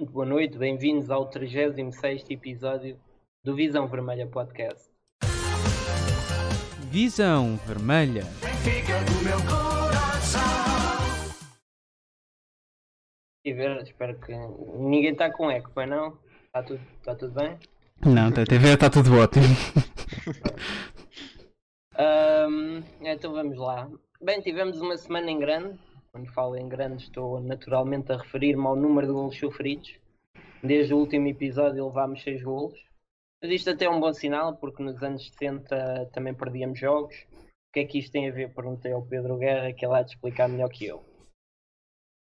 Muito boa noite, bem-vindos ao 36 episódio do Visão Vermelha Podcast. Visão Vermelha. E ver, espero que ninguém está com eco, pois não? Está tudo, está tudo bem? Não, a TV está tudo ótimo. Ahm, então vamos lá. Bem, tivemos uma semana em grande. Quando falo em grande, estou naturalmente a referir-me ao número de golos sofridos. Desde o último episódio levámos 6 golos. Mas isto até é um bom sinal, porque nos anos 70 também perdíamos jogos. O que é que isto tem a ver? Perguntei ao Pedro Guerra, que ele há de explicar melhor que eu.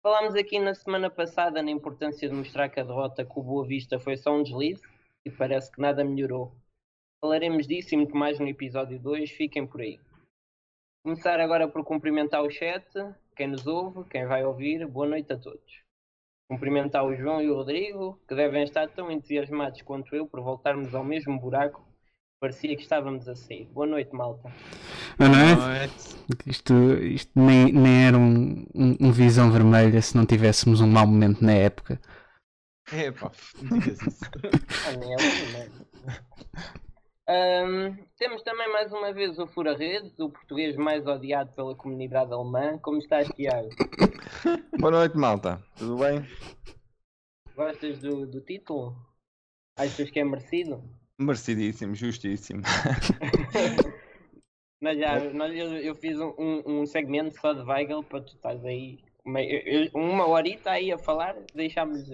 Falámos aqui na semana passada na importância de mostrar que a derrota com o Boa Vista foi só um deslize e parece que nada melhorou. Falaremos disso e muito mais no episódio 2, fiquem por aí. Começar agora por cumprimentar o chat, quem nos ouve, quem vai ouvir, boa noite a todos. Cumprimentar o João e o Rodrigo, que devem estar tão entusiasmados quanto eu por voltarmos ao mesmo buraco. Parecia que estávamos a sair. Boa noite, malta. Não, não é? Isto, isto nem, nem era um, um, um visão vermelha se não tivéssemos um mau momento na época. É pá, não digas isso. É. Ahm, temos também mais uma vez o Fura Redes, o português mais odiado pela comunidade alemã. Como estás, Tiago? Boa noite, malta. Tudo bem? Gostas do, do título? Achas que é merecido? Merecidíssimo, justíssimo. Nós já, nós, eu, eu fiz um, um, um segmento só de Weigel para tu estás aí uma, eu- uma horita aí a falar, deixámos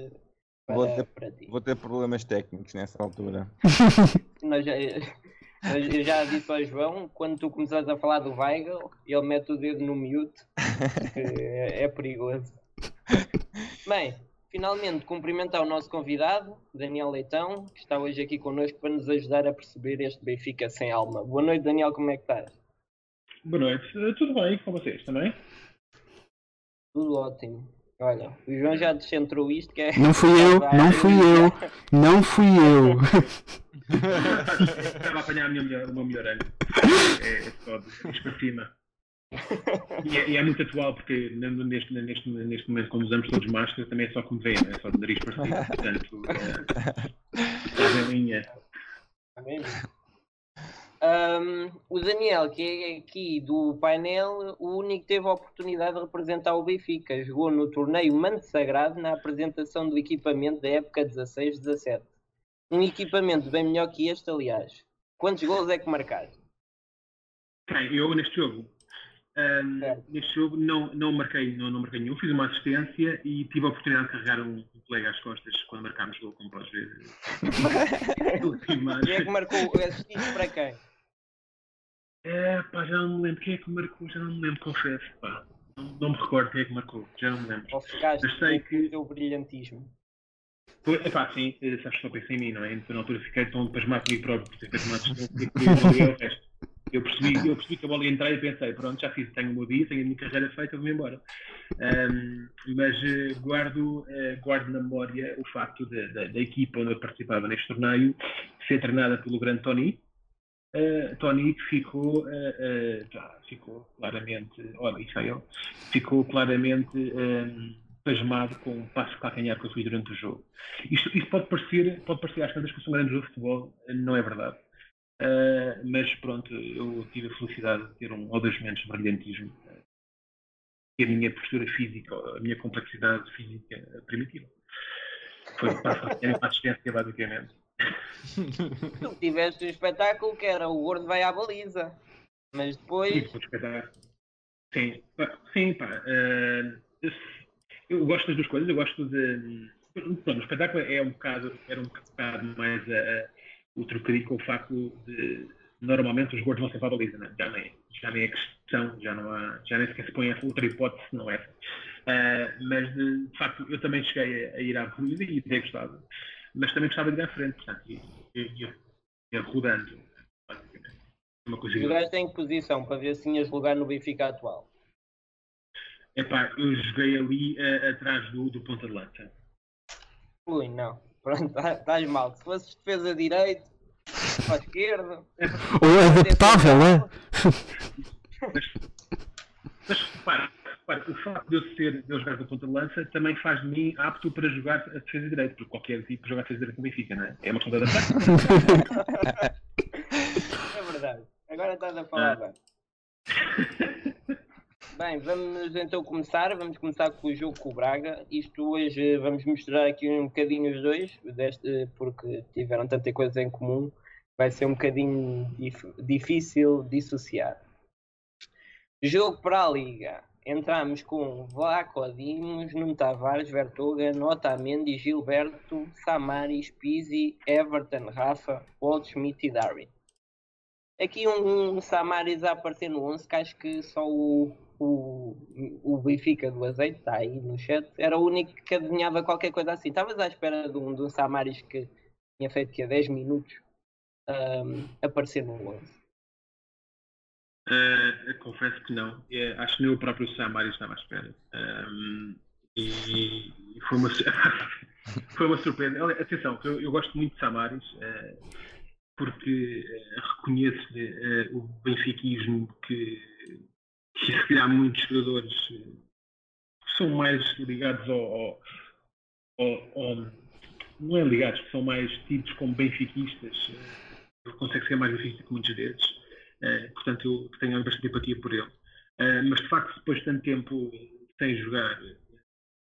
eh, Vou para, ter- para ti. Vou ter problemas técnicos nessa altura. Nós já- eu já disse ao João, quando tu começares a falar do Weigel, ele mete o dedo no mute, é, é perigoso. Bem, finalmente cumprimentar o nosso convidado, Daniel Leitão, que está hoje aqui connosco para nos ajudar a perceber este Benfica sem alma. Boa noite, Daniel, como é que estás? Boa noite. Eh, Tudo bem com vocês também? Tudo ótimo. Olha, o João já descentrou isto, que é... Não fui eu, não fui eu, não fui eu. Estava a apanhar a minha melhor, o meu melhor ano. É, é só de isto para cima. E é, e é muito atual porque neste, neste, neste momento, quando usamos todos máscara, também é só como vem, é só de nariz para cima. Portanto, é, estás em linha. Ahm, o Daniel, que é aqui do painel, o único que teve a oportunidade de representar o Benfica. Jogou no torneio Manto Sagrado na apresentação do equipamento da época 16-17. Um equipamento bem melhor que este, aliás. Quantos gols é que marcaste? Bem, eu neste jogo. ahm, Certo. neste jogo não, não, marquei, não, não marquei nenhum, fiz uma assistência e tive a oportunidade de carregar um, um colega às costas quando marcámos gol, como podes ver. Quem é que marcou? Assististe para quem? É, pá, já não me lembro quem é que marcou, já não me lembro, confesso, pá. Não, não me recordo quem é que marcou, já não me lembro. Eu sei que- o brilhantismo? Foi, é pá, sim, eh, sabes que só pensei em mim, não é? Então na altura fiquei tão pasmado comigo próprio por ter feito uma assistência. Eu percebi, eu percebi que a bola ia entrar e pensei, pronto, já fiz, tenho o meu dia, tenho a minha carreira feita, vou-me embora. Ahm, mas eh, guardo, eh, guardo na memória o facto da equipa onde eu participava neste torneio ser treinada pelo grande Tony, Uh, ficou, uh, uh, já, ficou claramente, olha, isso ficou claramente um, pasmado com o passo de calcanhar que eu fiz durante o jogo. Isto, isto pode parecer, pode parecer às tantas que eu sou um grande jogo de futebol, não é verdade. Uh, mas pronto, eu tive a felicidade de ter um ou dois momentos de brilhantismo que a minha postura física, a minha complexidade física permitiu. Foi para a assistência, basicamente. Tu tiveste um espetáculo que era o gordo vai à baliza. Mas Sim, depois. Sim, pá, sim, pá. eh, eu, gosto das duas coisas. Eu gosto de. Pronto, o espetáculo é um bocado, era um bocado mais eh, o trocadilho com o facto de normalmente os gordos vão sempre à baliza, né? já, nem, já nem é questão, já, não há, já nem sequer se põe essa outra hipótese, não é? Eh, mas de, de facto eu também cheguei a, a ir à baliza e ter gostado, mas também gostava de ir à frente, portanto, ia, ia, ia, rodando, basicamente. Uma coisa Jogaste em que posição para ver se tinhas lugar no Benfica atual? Epá, eu joguei ali eh, atrás do, do ponta de lança. Ui, não. Pronto, tá- estás mal. Se fosses defesa direito, para a esquerda. Ou é adaptável, é? Mas repara, o facto de eu, ser, de eu jogar com a ponta de lança também faz de mim apto para jogar a defesa direita, porque qualquer tipo jogar a defesa direita no Benfica, não é? É uma questão de adaptar. É verdade. Agora estás a falar bem. Bem, vamos então começar. Vamos começar com o jogo com o Braga. Isto hoje eh, vamos misturar aqui um bocadinho os dois, deste, porque tiveram tanta coisa em comum. Vai ser um bocadinho dif- difícil dissociar. Jogo para a Liga. Entramos com Vlaco Dimos, Nuno Tavares, Vertoga, Otamendi, Gilberto, Samaris, Pizzi, Everton, Rafa, Waldschmidt e Darwin. Aqui um, um Samaris a aparecer no 11, que acho que só o, o, o Benfica do Azeite, está aí no chat, era o único que adivinhava qualquer coisa assim. Estavas à espera de um, de um Samaris que tinha feito que 10 minutos ahm, aparecer no 11. Uh, confesso que não. É, acho que nem o próprio Samari estava à espera. Um, e, foi, uma, foi uma surpresa. Olha, Atenção, eu, eu gosto muito de Samaris uh, porque reconheço-lhe uh, o benfiquismo que, que se calhar muitos jogadores são mais ligados ao, ao- ao- ao- não é ligados, são mais tidos como benfiquistas. Consegue ser mais benfiquista que muitos deles. Uh, portanto, eu tenho bastante empatia por ele. Uh, mas de facto, depois de tanto tempo sem jogar,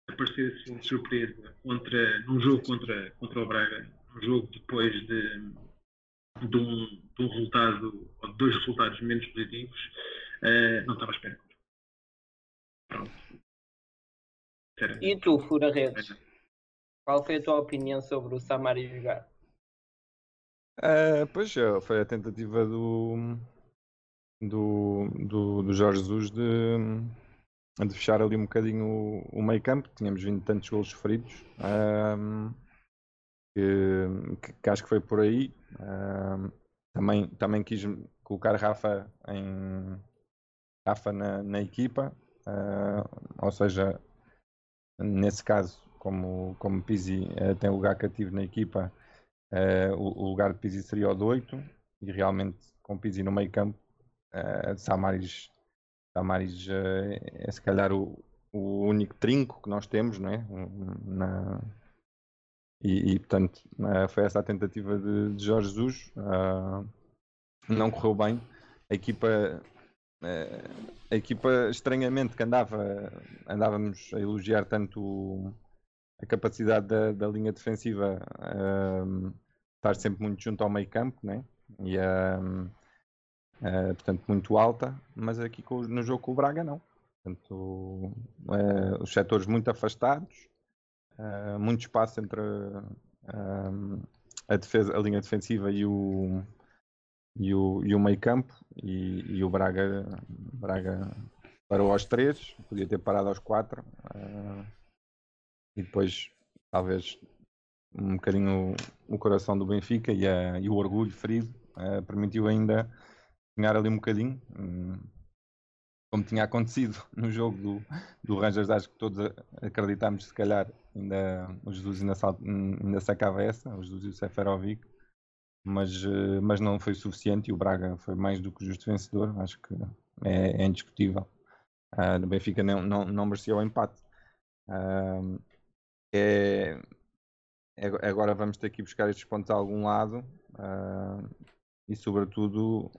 aparecer assim de surpresa contra, num jogo contra, contra o Braga, um jogo depois de, de, um, de um resultado, ou dois resultados menos positivos, uh, não estava à espera. Pronto. Sinceramente. E tu, Fura Redes, qual foi a tua opinião sobre o Samaris jogar? Ah, pois é, foi a tentativa do, do, do, do Jorge Jesus de, de fechar ali um bocadinho o, o meio campo. Tínhamos vindo tantos golos sofridos ahm, que, que- acho que foi por aí. Ahm, também, também quis colocar Rafa em Rafa na, na equipa, ou seja, nesse caso, como, como Pizzi eh, tem lugar cativo na equipa. Eh, o, o lugar de Pizzi seria o de 8 e realmente com Pizzi no meio campo, uh, Samaris, Samaris eh, é se calhar o, o único trinco que nós temos, não é? Na, e, e, portanto eh, foi essa a tentativa de, de Jorge Jesus. Ah, não correu bem. A equipa, eh, a equipa estranhamente que andava, andávamos a elogiar tanto o- a capacidade da, da linha defensiva ahm, estar sempre muito junto ao meio campo, né? E ahm, ah, portanto muito alta, mas aqui com no jogo com o Braga não. Portanto, eh, os setores muito afastados, ah, muito espaço entre ahm, a, defesa, a linha defensiva e o, e o, e o meio campo e, e o Braga, Braga parou aos três, podia ter parado aos quatro. ah, e depois talvez um bocadinho o, coração do Benfica e, a- e o orgulho ferido eh, permitiu ainda ganhar ali um bocadinho, hum, como tinha acontecido no jogo do, do Rangers, acho que todos acreditámos se calhar ainda o Jesus ainda, ainda sacava essa, o Jesus e o Seferovic, mas, eh, mas não foi suficiente e o Braga foi mais do que justo vencedor, acho que é, é indiscutível. Ah, o Benfica não, não, não merecia o empate. Ah, é, agora vamos ter que buscar estes pontos a algum lado ah, e sobretudo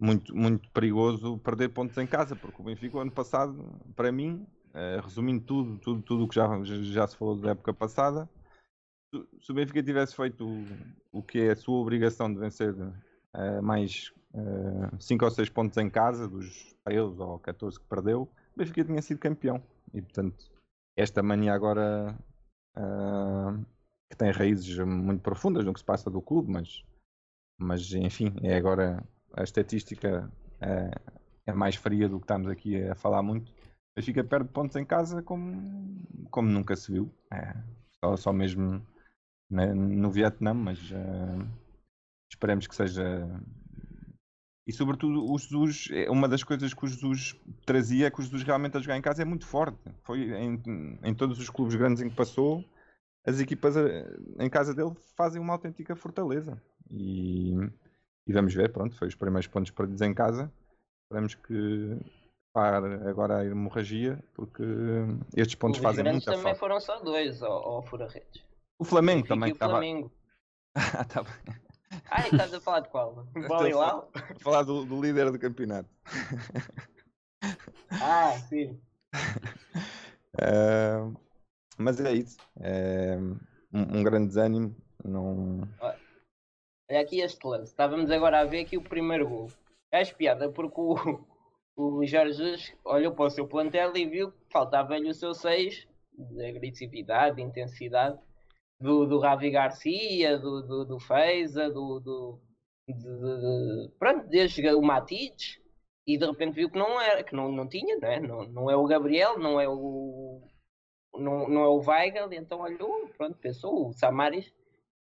muito, muito perigoso perder pontos em casa, porque o Benfica o ano passado, para mim, eh, resumindo tudo, tudo, tudo o que já, já se falou da época passada, se- o Benfica tivesse feito o, o que é a sua obrigação de vencer eh, mais 5 ou 6 pontos em casa, dos 13 ou 14 que perdeu, o Benfica tinha sido campeão. E portanto, esta mania agora que tem raízes muito profundas no que se passa do clube, mas, mas enfim, é agora a estatística é, é mais fria do que estamos aqui a falar muito. Mas fica perto de pontos em casa como, como nunca se viu. É, só, só mesmo na- no Vietnã, mas ah, esperemos que seja. E sobretudo o Jesus, é uma das coisas que o Jesus trazia é que o Jesus realmente a jogar em casa é muito forte. Foi em, em todos os clubes grandes em que passou, as equipas eh, em casa dele fazem uma autêntica fortaleza. E, e vamos ver, pronto, foi os primeiros pontos perdidos em casa. Esperamos que parar agora a hemorragia, porque estes pontos Os fazem muita também falta. foram só dois ao, ao Fura-Redes. O Flamengo Benfica também o estava. Flamengo. Ah, tá bem. Ai, estás a falar de qual? A Balilau? a falar do, do líder do campeonato. Ah, sim. Ah, mas é isso. Um, um grande desânimo. Não... Olha aqui este lance. Estávamos agora a ver aqui o primeiro gol. É piada porque o, o Jorge Jesus olhou para o seu plantel e viu que faltava-lhe o seu 6 de agressividade, de intensidade do, do Ravi Garcia, do, do, do Feiza, do, do de, de- pronto, desde o Matites e de repente viu que não era, que não, não tinha, não é? Não, não é o Gabriel, não é o não, não é o Weigl, então olhou, pronto, pensou, o Samaris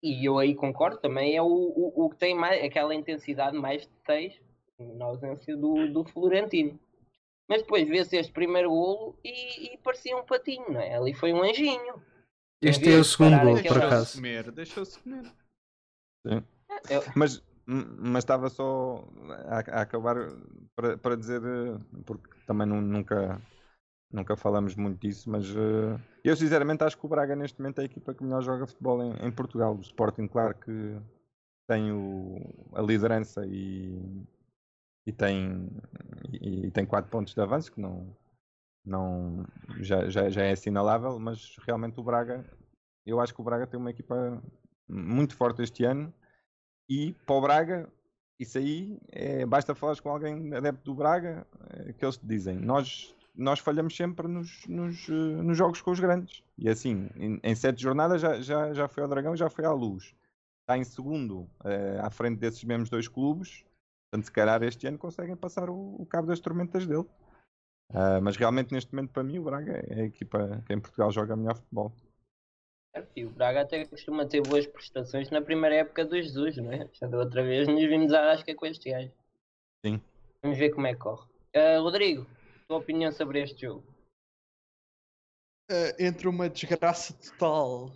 e eu aí concordo, também é o, o, o que tem mais, aquela intensidade mais de 6 na ausência do, do Florentino. Mas depois vê-se este primeiro golo e, e parecia um patinho, não é? Ali foi um anjinho. Este é o segundo gol, por Deixou-se acaso. comer, deixou-se comer. Eu- Mas, mas estava só a, a acabar para, para dizer, eh, porque também nu- nunca, nunca falamos muito disso, mas eh, eu sinceramente acho que o Braga neste momento é a equipa que melhor joga futebol em, em Portugal. O Sporting, claro que tem o, a liderança e, e tem e, e tem 4 pontos de avanço, que não, não já, já, já é assinalável, mas realmente o Braga, eu acho que o Braga tem uma equipa muito forte este ano e para o Braga, isso aí, é, basta falares com alguém adepto do Braga, é, que eles te dizem, nós, nós falhamos sempre nos, nos, eh, nos jogos com os grandes. E assim, em, em sete jornadas já, já, já foi ao Dragão, já foi à Luz. Está em segundo, eh, à frente desses mesmos dois clubes. Portanto, se calhar este ano conseguem passar o, o cabo das tormentas dele. Ah, mas realmente neste momento para mim o Braga é a equipa que em Portugal joga melhor futebol. E o Braga até costuma ter boas prestações na primeira época do Jesus, não é? Já da outra vez nos vimos à rasca com este gajo. Sim. Vamos ver como é que corre. Ah, Rodrigo, tua opinião sobre este jogo? Eh, entre uma desgraça total,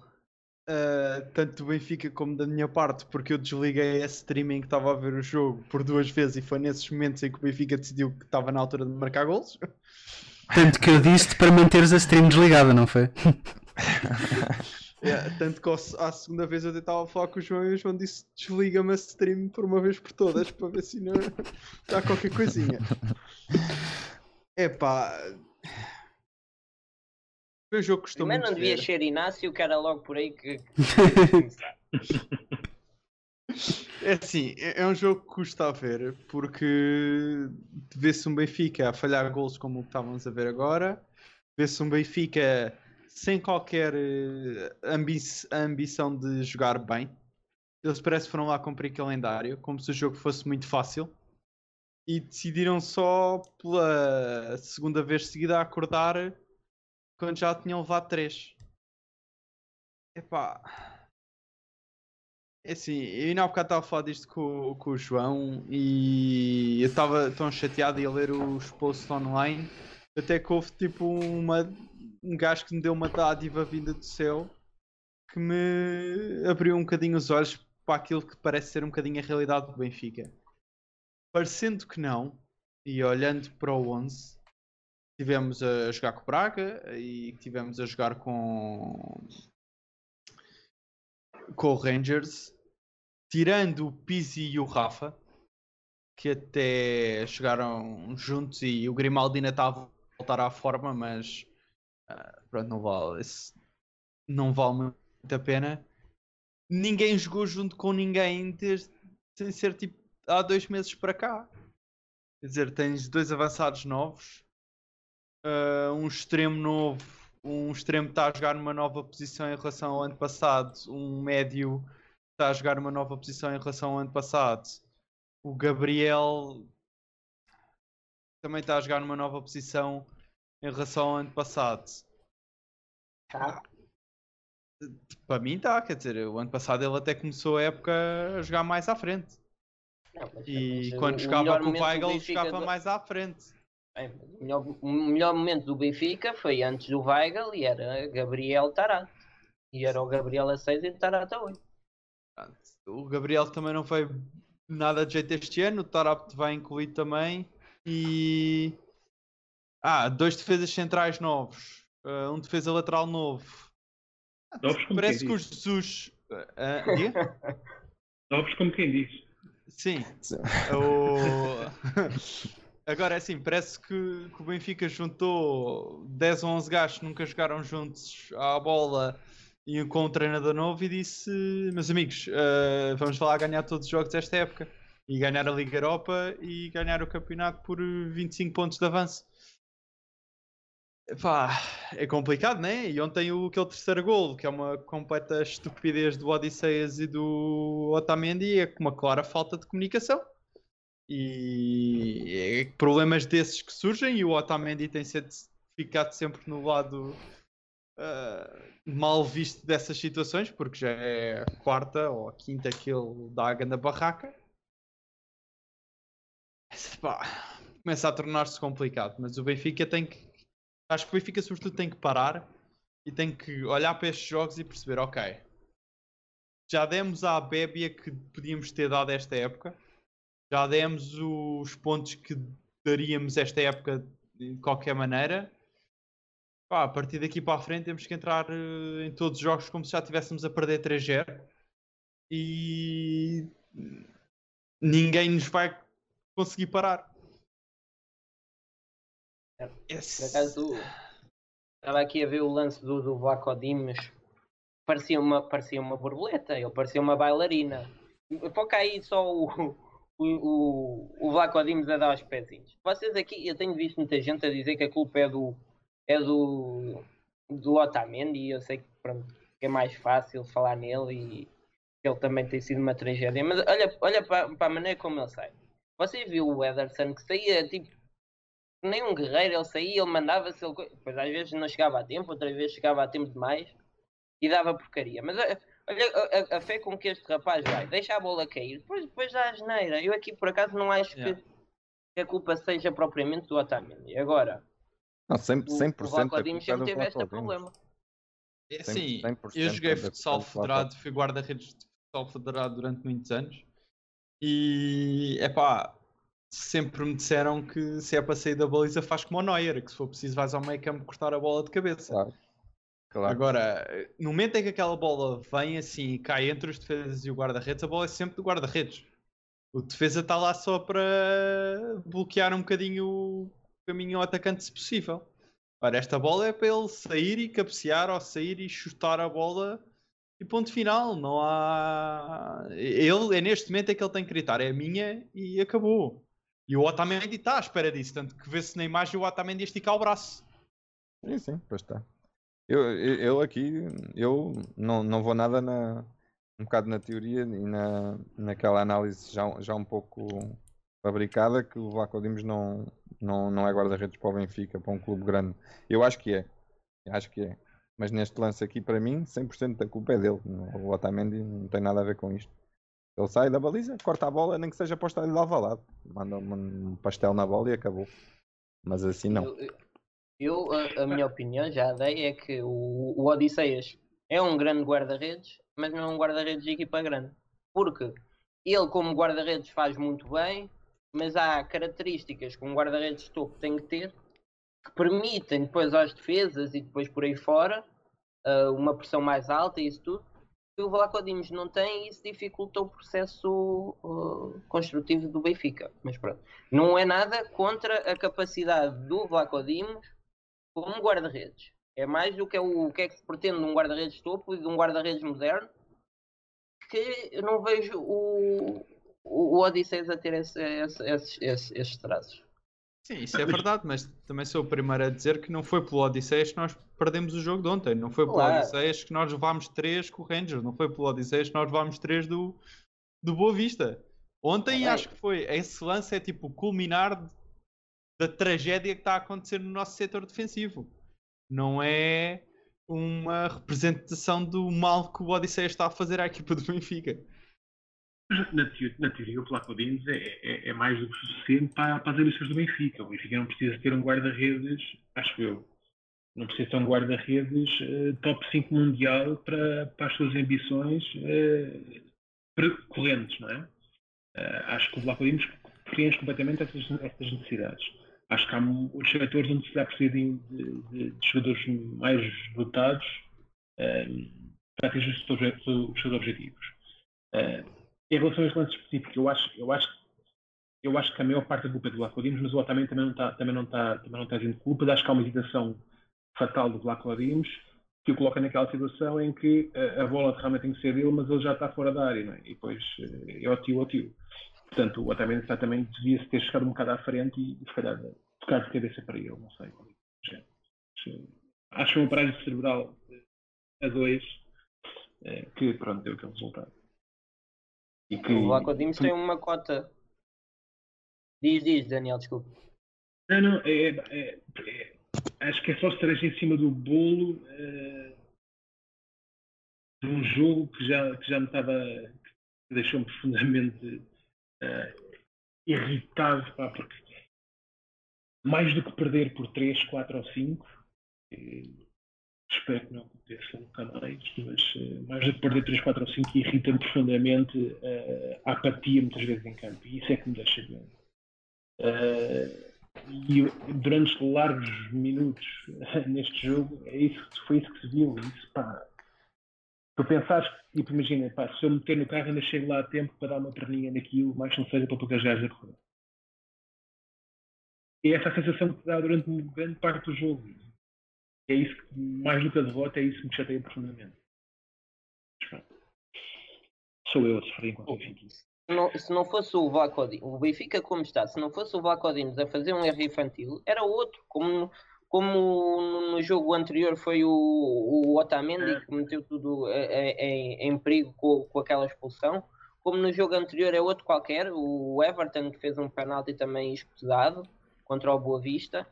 eh, tanto do Benfica como da minha parte, porque eu desliguei esse streaming que estava a ver o jogo por duas vezes e foi nesses momentos em que o Benfica decidiu que estava na altura de marcar golos. Tanto que eu disse para manteres a stream desligada, não foi? É, tanto que à segunda vez eu tentava falar com o João e o João disse desliga-me a stream por uma vez por todas para ver se não dá qualquer coisinha. Epá. Foi um jogo que Primeiro não devia ser Inácio, que era logo por aí que. É assim, é é um jogo que custa a ver, porque vê-se um Benfica a falhar gols como o que estávamos a ver agora, vê-se um Benfica sem qualquer eh, ambi ambição de jogar bem. Eles parece que foram lá cumprir calendário, como se o jogo fosse muito fácil. E decidiram só pela segunda vez seguida a acordar quando já tinham levado três. Epá. É assim, eu ainda há bocado estava a falar disto com, com o João e eu estava tão chateado a ler os posts online até que houve tipo uma, um gajo que me deu uma dádiva vinda do céu que me abriu um bocadinho os olhos para aquilo que parece ser um bocadinho a realidade do Benfica. Parecendo que não, e olhando para o 11, tivemos a jogar com o Braga e tivemos a jogar com com o Rangers, tirando o Pizzi e o Rafa, que até chegaram juntos e o Grimaldi ainda está a voltar à forma, mas ah, pronto, não vale, não vale muito a pena. Ninguém jogou junto com ninguém desde, sem ser tipo há dois meses para cá. Quer dizer, tens dois avançados novos, ah, um extremo novo, um extremo está a jogar numa nova posição em relação ao ano passado, um médio está a jogar numa nova posição em relação ao ano passado, o Gabriel também está a jogar numa nova posição em relação ao ano passado. Tá? Para mim está, quer dizer, o ano passado ele até começou a época a jogar mais à frente. Não, E quando jogava com o Weigl jogava mais à frente. Bem, mas o, melhor, o melhor momento do Benfica foi antes do Weigl e era Gabriel Tarat. E era o Gabriel a 6 e o Tarat a 8. Pronto. O Gabriel também não foi nada de jeito este ano, o Tarap vai incluir também. E Ah, dois defesas centrais novos, uh, um defesa lateral novo. Novos como Parece quem que o. Jesus. diga? Novos como quem diz. Sim. O- Agora é assim, parece que, que o Benfica juntou 10 ou 11 gajos que nunca jogaram juntos à bola e com um treinador novo e disse: Meus amigos, eh, vamos lá ganhar todos os jogos desta época e ganhar a Liga Europa e ganhar o campeonato por eh, 25 pontos de avanço. Pá, é complicado, né? E ontem o, aquele terceiro gol, que é uma completa estupidez do Odisseias e do Otamendi, é uma clara falta de comunicação. E problemas desses que surgem e o Otamendi tem sido- ficado sempre no lado ah, mal visto dessas situações, porque já é a quarta ou a quinta que ele dá a grande barraca. Pá, começa a tornar-se complicado, mas o Benfica tem que. Acho que o Benfica, sobretudo, tem que parar e tem que olhar para estes jogos e perceber: ok, já demos à bébia que podíamos ter dado esta época, já demos os pontos que daríamos esta época de qualquer maneira. Pá, a partir daqui para a frente temos que entrar eh, em todos os jogos como se já estivéssemos a perder 3-0 e ninguém nos vai conseguir parar. É, Por Esse- acaso, estava aqui a ver o lance do, do Vlaco Dimos. Parecia uma, parecia uma borboleta, ele parecia uma bailarina. Foca aí só o, o, o, Vlaco Dimos a dar aos pezinhos. Vocês aqui, eu tenho visto muita gente a dizer que a culpa é do, é do, do Otamendi e eu sei que, pronto, que é mais fácil falar nele e ele também tem sido uma tragédia. Mas olha, olha para, para a maneira como ele sai. Você viu o Ederson que saía tipo nem um guerreiro, ele saía, ele mandava-se, depois às vezes não chegava a tempo, outras vezes chegava a tempo demais e dava porcaria. Mas a- olha a, a- fé com que este rapaz vai, deixa a bola cair, depois, depois dá a geneira. Eu aqui por acaso não acho Yeah. que, que a culpa seja propriamente do Otamendi. Agora, Não, 100%, o, 100% o é sempre do teve este problema. É 100%, assim, 100% eu joguei é futsal federado, fui guarda-redes de futsal federado durante muitos anos e é pá, sempre me disseram que se é para sair da baliza faz como o Neuer, que se for preciso vais ao meio campo cortar a bola de cabeça. Claro. Claro. Agora, no momento em que aquela bola vem assim e cai entre os defesas e o guarda-redes, a bola é sempre do guarda-redes. O defesa está lá só para bloquear um bocadinho o caminho ao atacante, se possível. Ora, esta bola é para ele sair e cabecear ou sair e chutar a bola e ponto final. Não há. Ele é neste momento é que ele tem que gritar: é minha e acabou. E o Otamendi está à espera disso, tanto que vê-se na imagem o Otamendi a esticar o braço. Sim, sim, pois está. Eu, eu, aqui, eu não, não vou nada na, um bocado na teoria e na, naquela análise já, já um pouco fabricada que o Vlaco Dimos não, não, não é guarda-redes para o Benfica, para um clube grande. Eu acho que é, acho que é. Mas neste lance aqui, para mim, 100% da culpa é dele. O Otamendi não tem nada a ver com isto. Ele sai da baliza, corta a bola, nem que seja para o estádio de Alvalade. Manda um pastel na bola e acabou. Mas assim não. A, a minha opinião, já dei, é que o, o Odisseias é um grande guarda-redes, mas não é um guarda-redes de equipa grande. Porque ele, como guarda-redes, faz muito bem, mas há características que um guarda-redes de topo tem que ter que permitem depois às defesas e depois por aí fora ah, uma pressão mais alta e isso tudo. Que o Vlaco Dimos não tem e isso dificulta o processo ah, construtivo do Benfica. Mas pronto, não é nada contra a capacidade do Vlaco Como guarda-redes. É mais do que, é o, o que é que se pretende de um guarda-redes topo e de um guarda-redes moderno que eu não vejo o, o, o Odisseus a ter esse, esse, esses, esses, esses traços. Sim, isso é verdade, mas também sou o primeiro a dizer que não foi pelo Odisseias que nós perdemos o jogo de ontem. Não foi pelo Claro. Odisseias que nós levámos 3 com o Rangers. Não foi pelo Odisseias que nós levámos 3 do, do Boa Vista. Ontem acho que foi. Esse lance é tipo culminar da tragédia que está a acontecer no nosso setor defensivo. Não é uma representação do mal que o Odisseias está a fazer à equipa do Benfica. Na, teo- na teoria, o Placo Dines é, é, é mais do que suficiente para, para as ambições do Benfica. O Benfica não precisa ter um guarda-redes, acho eu, não precisa ter um guarda-redes eh, top 5 mundial para, para as suas ambições eh, pre- correntes, não é? Eh, acho que o Dines preenche completamente essas, essas necessidades. Acho que há outros setores onde se dá de, de, de, jogadores mais dotados um, para atingir os seus, os seus objetivos. Uh, em relação a este lance específico, eu acho, eu acho, eu acho que a maior parte da culpa é do Vlaco Dimos, mas o Otamendi também não está também não está, também não está culpa. Acho que há uma hesitação fatal do Vlaco Dimos que o coloca naquela situação em que a, a, bola realmente tem que ser dele, mas ele já está fora da área, não é? E depois eh, é o tio, o tio. Portanto, o Otamendi exatamente devia-se ter chegado um bocado à frente e, se calhar, tocar de cabeça para ele, não sei. Acho uma paragem cerebral a dois é, que, pronto, deu aquele resultado. E que... O Lacodimos tem uma cota. Diz, diz, Daniel, desculpa. Não, não, é, é, é acho que é só cereja em cima do bolo é, de um jogo que já, que já me estava. que deixou-me profundamente é, irritado, pá, porque mais do que perder por 3, 4 ou 5, espero que não aconteça nunca mais, mas uh, mais do que perder 3, 4 ou 5 irrita-me profundamente uh, a apatia muitas vezes em campo e isso é que me deixa doente. Uh, e durante largos minutos neste jogo é isso, foi isso que se viu. Isso, pá, tu pensares, tipo, imagina, pá, se eu meter no carro ainda chego lá a tempo para dar uma perninha naquilo, mais não seja para poucas gajos a correr. E essa sensação que dá durante uma grande parte do jogo é isso que, mais do que a derrota, é isso que me chateia profundamente. Sou eu a sofrer enquanto Benfica. Se não, se não fosse o Vlacodin, o Benfica como está, se não fosse o Vlacodin a fazer um erro infantil, era outro, como, como no jogo anterior foi o, o Otamendi é. que meteu tudo em, em perigo com, com aquela expulsão, como no jogo anterior é outro qualquer, o Everton que fez um penalti também escusado contra o Boa Vista.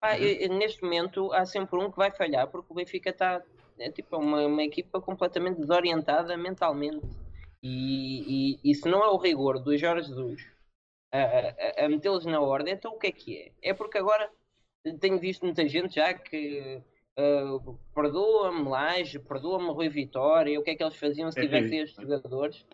Ah, uhum. neste momento há sempre um que vai falhar porque o Benfica está é tipo uma, uma equipa completamente desorientada mentalmente e, e, e, se não é o rigor do Jorge Jesus a, a, a metê-los na ordem, então o que é que é? É porque agora tenho visto muita gente já que uh, perdoa-me Laje, perdoa-me Rui Vitória, o que é que eles faziam se é tivessem estes jogadores?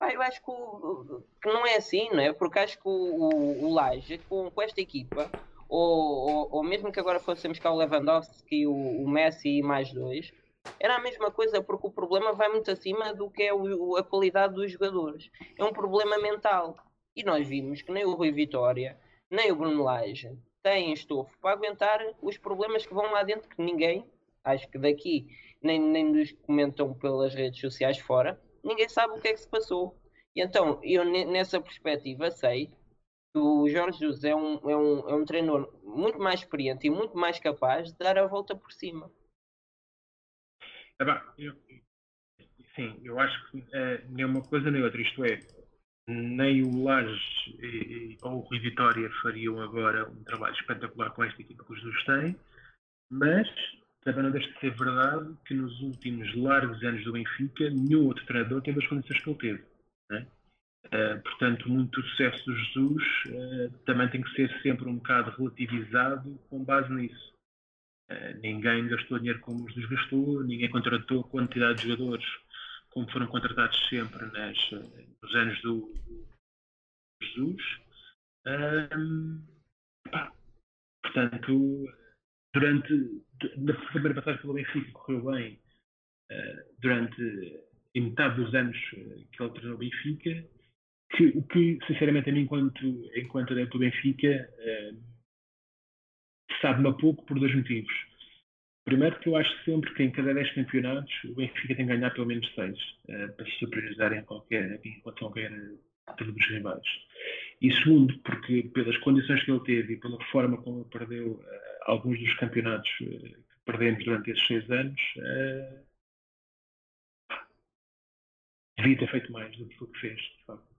Ah, eu acho que, o, que, não é assim, não é? Porque acho que o, o, o Laje, com, com esta equipa, ou, ou, ou, mesmo que agora fôssemos cá o Lewandowski, o, o Messi e mais dois, era a mesma coisa, porque o problema vai muito acima do que é o, a qualidade dos jogadores. É um problema mental. E nós vimos que nem o Rui Vitória, nem o Bruno Lage têm estofo para aguentar os problemas que vão lá dentro, que ninguém, acho que daqui, nem, nem nos comentam pelas redes sociais fora, ninguém sabe o que é que se passou. E então, eu nessa perspectiva sei o Jorge Jesus é um, é, um, é um treinador muito mais experiente e muito mais capaz de dar a volta por cima. É bem, eu, sim, eu acho que é, nem uma coisa nem outra. Isto é, nem o Laje ou o Rui Vitória fariam agora um trabalho espetacular com esta equipa que o Jesus tem, mas também não deixa de ser verdade que nos últimos largos anos do Benfica, nenhum outro treinador teve as condições que ele teve. Né? Uh, portanto, muito sucesso do Jesus uh, também tem que ser sempre um bocado relativizado com base nisso. Uh, ninguém gastou dinheiro como o Jesus gastou, ninguém contratou quantidade de jogadores como foram contratados sempre nas, nos anos do, Jesus. Pá, portanto, durante na primeira passagem pelo Benfica correu bem durante metade dos anos que ele treinou o Benfica que, que, sinceramente, a mim, enquanto, enquanto do Benfica, uh, sabe-me a pouco por dois motivos. Primeiro, que eu acho sempre que em cada 10 campeonatos o Benfica tem que ganhar pelo menos 6 uh, eh, para se superiorizar em qualquer, em qualquer turno dos rivais. E segundo, porque pelas condições que ele teve e pela forma como ele perdeu uh, alguns dos campeonatos que perdemos durante esses 6 anos, devia ter feito mais do que o que fez, de facto.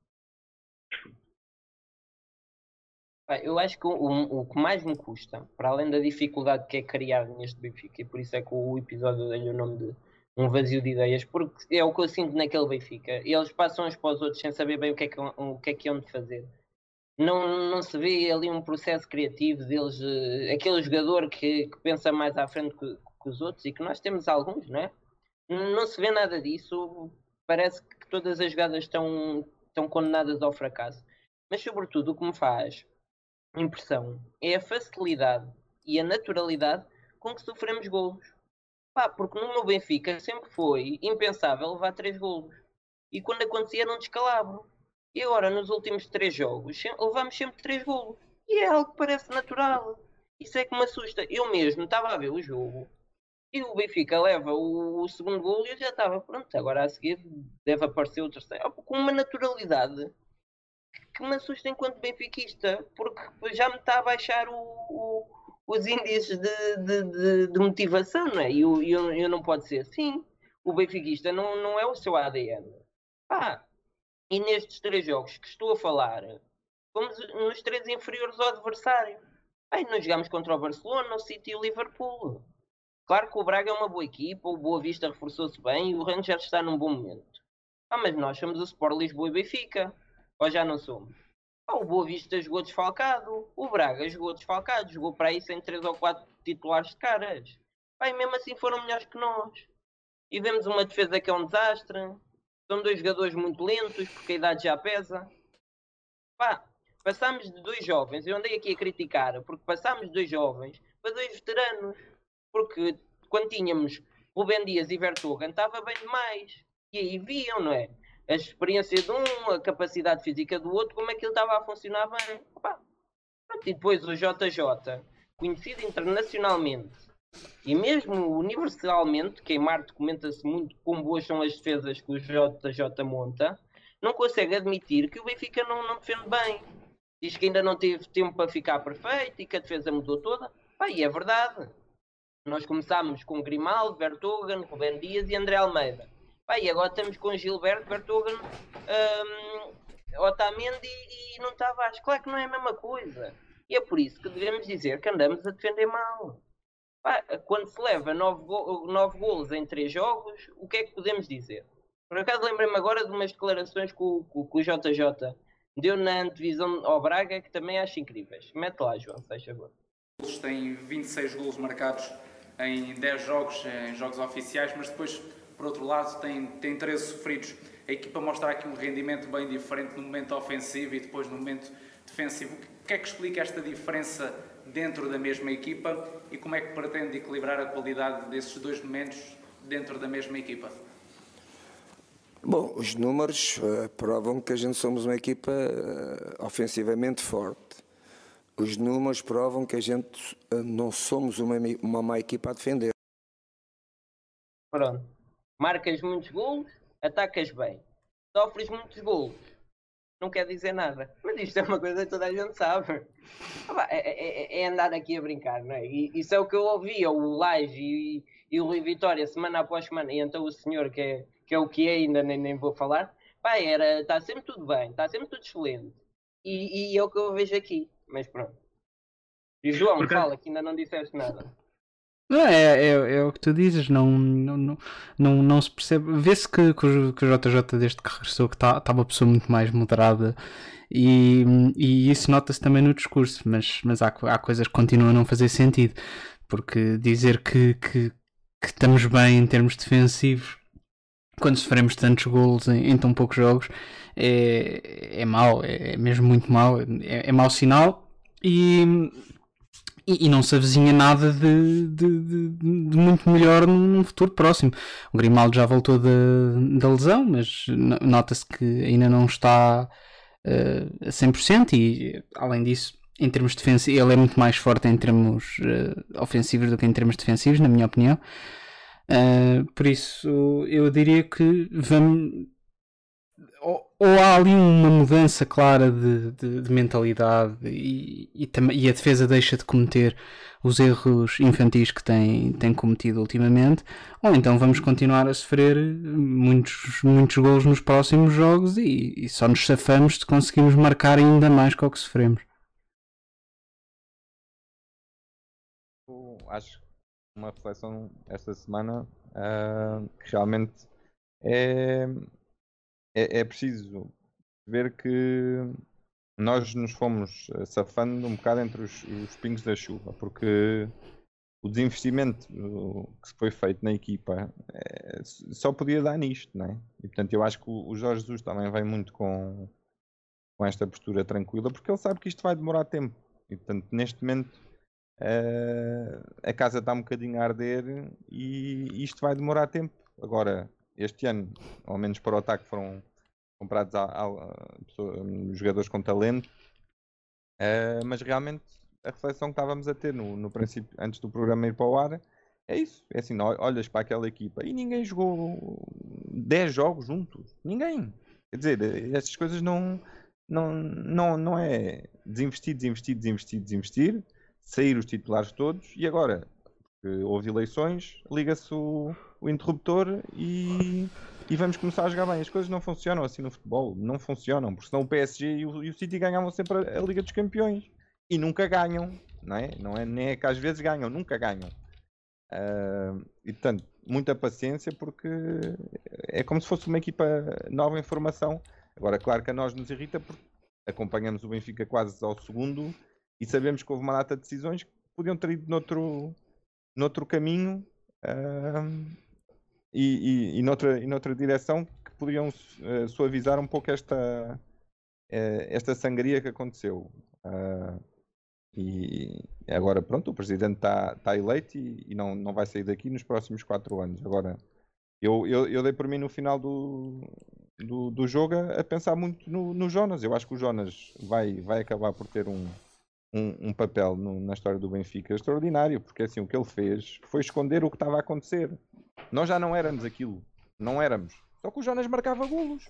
Eu acho que o, o, que mais me custa, para além da dificuldade que é criar neste Benfica, e por isso é que o episódio deu o nome de um vazio de ideias, porque é o que eu sinto naquele Benfica. Eles passam uns para os outros sem saber bem o que é que, o que, é que hão de fazer. Não, não se vê ali um processo criativo deles, uh, aquele jogador que, que, pensa mais à frente que, que, os outros, e que nós temos alguns, não é? Não se vê nada disso, parece que todas as jogadas estão, estão condenadas ao fracasso. Mas, sobretudo, o que me faz impressão é a facilidade e a naturalidade com que sofremos golos. Pá, porque no meu Benfica sempre foi impensável levar três golos. E quando acontecia era um descalabro. E agora, nos últimos três jogos, levamos sempre três golos. E é algo que parece natural. Isso é que me assusta. Eu mesmo estava a ver o jogo e o Benfica leva o, segundo gol e eu já estava pronto. Agora a seguir deve aparecer o terceiro. Com uma naturalidade que me assusta enquanto benfiquista, porque já me está a baixar o, o, os índices de, de, de, de, motivação, não é? E eu, eu, eu, não pode ser assim. O benfiquista não, não é o seu ADN. Ah, e nestes três jogos que estou a falar, fomos nos três inferiores ao adversário. Ai, nós jogámos contra o Barcelona, o City e o Liverpool. Claro que o Braga é uma boa equipa, o Boa Vista reforçou-se bem e o Rangers está num bom momento. Ah, mas nós somos o Sport Lisboa e Benfica. Ou já não somos? O Boa Vista jogou desfalcado. O Braga jogou desfalcado. Jogou para aí sem 3 ou 4 titulares de caras. Pai, mesmo assim foram melhores que nós. E vemos uma defesa que é um desastre. São dois jogadores muito lentos, porque a idade já pesa. Pá, passámos de dois jovens. Eu andei aqui a criticar, porque passámos de dois jovens para dois veteranos. Porque quando tínhamos Rubem Dias e Vertogen, estava bem demais. E aí viam, não é? A experiência de um, a capacidade física do outro, como é que ele estava a funcionar bem. Opa. E depois o JJ, conhecido internacionalmente e mesmo universalmente, que em Marte comenta-se muito quão boas são as defesas que o JJ monta, não consegue admitir que o Benfica não, não defende bem. Diz que ainda não teve tempo para ficar perfeito e que a defesa mudou toda. Pá, e é verdade. Nós começámos com Grimaldo, Bertogan, Rubén Dias e André Almeida Pá, e agora estamos com Gilberto, Bertogan, um, Otamendi e, e não Vasco. Claro que não é a mesma coisa. E é por isso que devemos dizer que andamos a defender mal. Pá, quando se leva 9 go golos em 3 jogos, o que é que podemos dizer? Por acaso lembrei-me agora de umas declarações que o, que o JJ deu na antevisão ao Braga que também acho incríveis. Mete lá, João, se faz favor. Tem 26 golos marcados em 10 jogos, em jogos oficiais, mas depois por outro lado, tem, tem 13 sofridos. A equipa mostra aqui um rendimento bem diferente no momento ofensivo e depois no momento defensivo. O que é que explica esta diferença dentro da mesma equipa e como é que pretende equilibrar a qualidade desses dois momentos dentro da mesma equipa? Bom, os números uh, provam que a gente somos uma equipa uh, ofensivamente forte. Os números provam que a gente uh, não somos uma, uma má equipa a defender. Pronto marcas muitos golos, atacas bem. Sofres muitos golos, não quer dizer nada. Mas isto é uma coisa que toda a gente sabe. Ah, é, é, é, é andar aqui a brincar, não é? E isso é o que eu ouvia, o Laje e, e o Rui Vitória, semana após semana. E então o senhor, que é, que é o que é, ainda nem, nem vou falar, pá, era, está sempre tudo bem, está sempre tudo excelente. E, e é o que eu vejo aqui. Mas pronto. E João, Porque... fala, que ainda não disseste nada. Não, é, é, é, o que tu dizes, não, não, não, não se percebe. Vê-se que, que o JJ, desde que regressou, que está tá uma pessoa muito mais moderada e, e isso nota-se também no discurso, mas, mas há, há coisas que continuam a não fazer sentido, porque dizer que, que, que estamos bem em termos defensivos quando sofremos tantos golos em, em tão poucos jogos é, é mau, é, é mesmo muito mau, é, é mau sinal e e, e, não se avizinha nada de, de, de, de, muito melhor num futuro próximo. O Grimaldo já voltou da lesão, mas nota-se que ainda não está uh, a 100% e, além disso, em termos defensivos, ele é muito mais forte em termos uh, ofensivos do que em termos defensivos, na minha opinião. Uh, por isso, eu diria que vamos ou, ou, há ali uma mudança clara de, de, de mentalidade e, e, e, a defesa deixa de cometer os erros infantis que tem, tem cometido ultimamente, ou então vamos continuar a sofrer muitos, muitos golos nos próximos jogos e, e só nos safamos se conseguimos marcar ainda mais com o que sofremos. Acho uma reflexão esta semana uh, que realmente é é, é preciso ver que nós nos fomos eh, safando um bocado entre os, os pingos da chuva, porque o desinvestimento que se foi feito na equipa é, só podia dar nisto, não é? E portanto eu acho que o, Jorge Jesus também vem muito com, com esta postura tranquila, porque ele sabe que isto vai demorar tempo. E portanto, neste momento, eh, a casa está um bocadinho a arder e isto vai demorar tempo. Agora, este ano, ao menos para o ataque, foram comprados a, a, a jogadores com talento, Eh, mas realmente a reflexão que estávamos a ter no, no princípio, antes do programa ir para o ar, é isso. É assim, ol- olhas para aquela equipa e ninguém jogou 10 jogos juntos. Ninguém. Quer dizer, estas coisas não, não, não, não é desinvestir, desinvestir, desinvestir, desinvestir, sair os titulares todos e agora, houve eleições, liga-se o, o interruptor e, e vamos começar a jogar bem. As coisas não funcionam assim no futebol, não funcionam, porque senão o PSG e o, e o City ganhavam sempre a, a Liga dos Campeões e nunca ganham, não é? Não é nem é que às vezes ganham, nunca ganham. Ah, e portanto, muita paciência porque é como se fosse uma equipa nova em formação. Agora, claro que a nós nos irrita porque acompanhamos o Benfica quase ao segundo e sabemos que houve uma data de decisões que podiam ter ido noutro, noutro caminho ah, e, e, e, noutra, e noutra direção que poderiam eh, suavizar um pouco esta, eh, esta sangria que aconteceu. Ah, e agora, pronto, o presidente está tá eleito e, e não, não vai sair daqui nos próximos quatro anos. Agora, eu, eu, eu dei por mim no final do, do, do jogo a, a pensar muito no, no Jonas. Eu acho que o Jonas vai, vai acabar por ter um, um, um papel no- na história do Benfica extraordinário, porque assim, o que ele fez foi esconder o que estava a acontecer. Nós já não éramos aquilo, não éramos. Só que o Jonas marcava golos.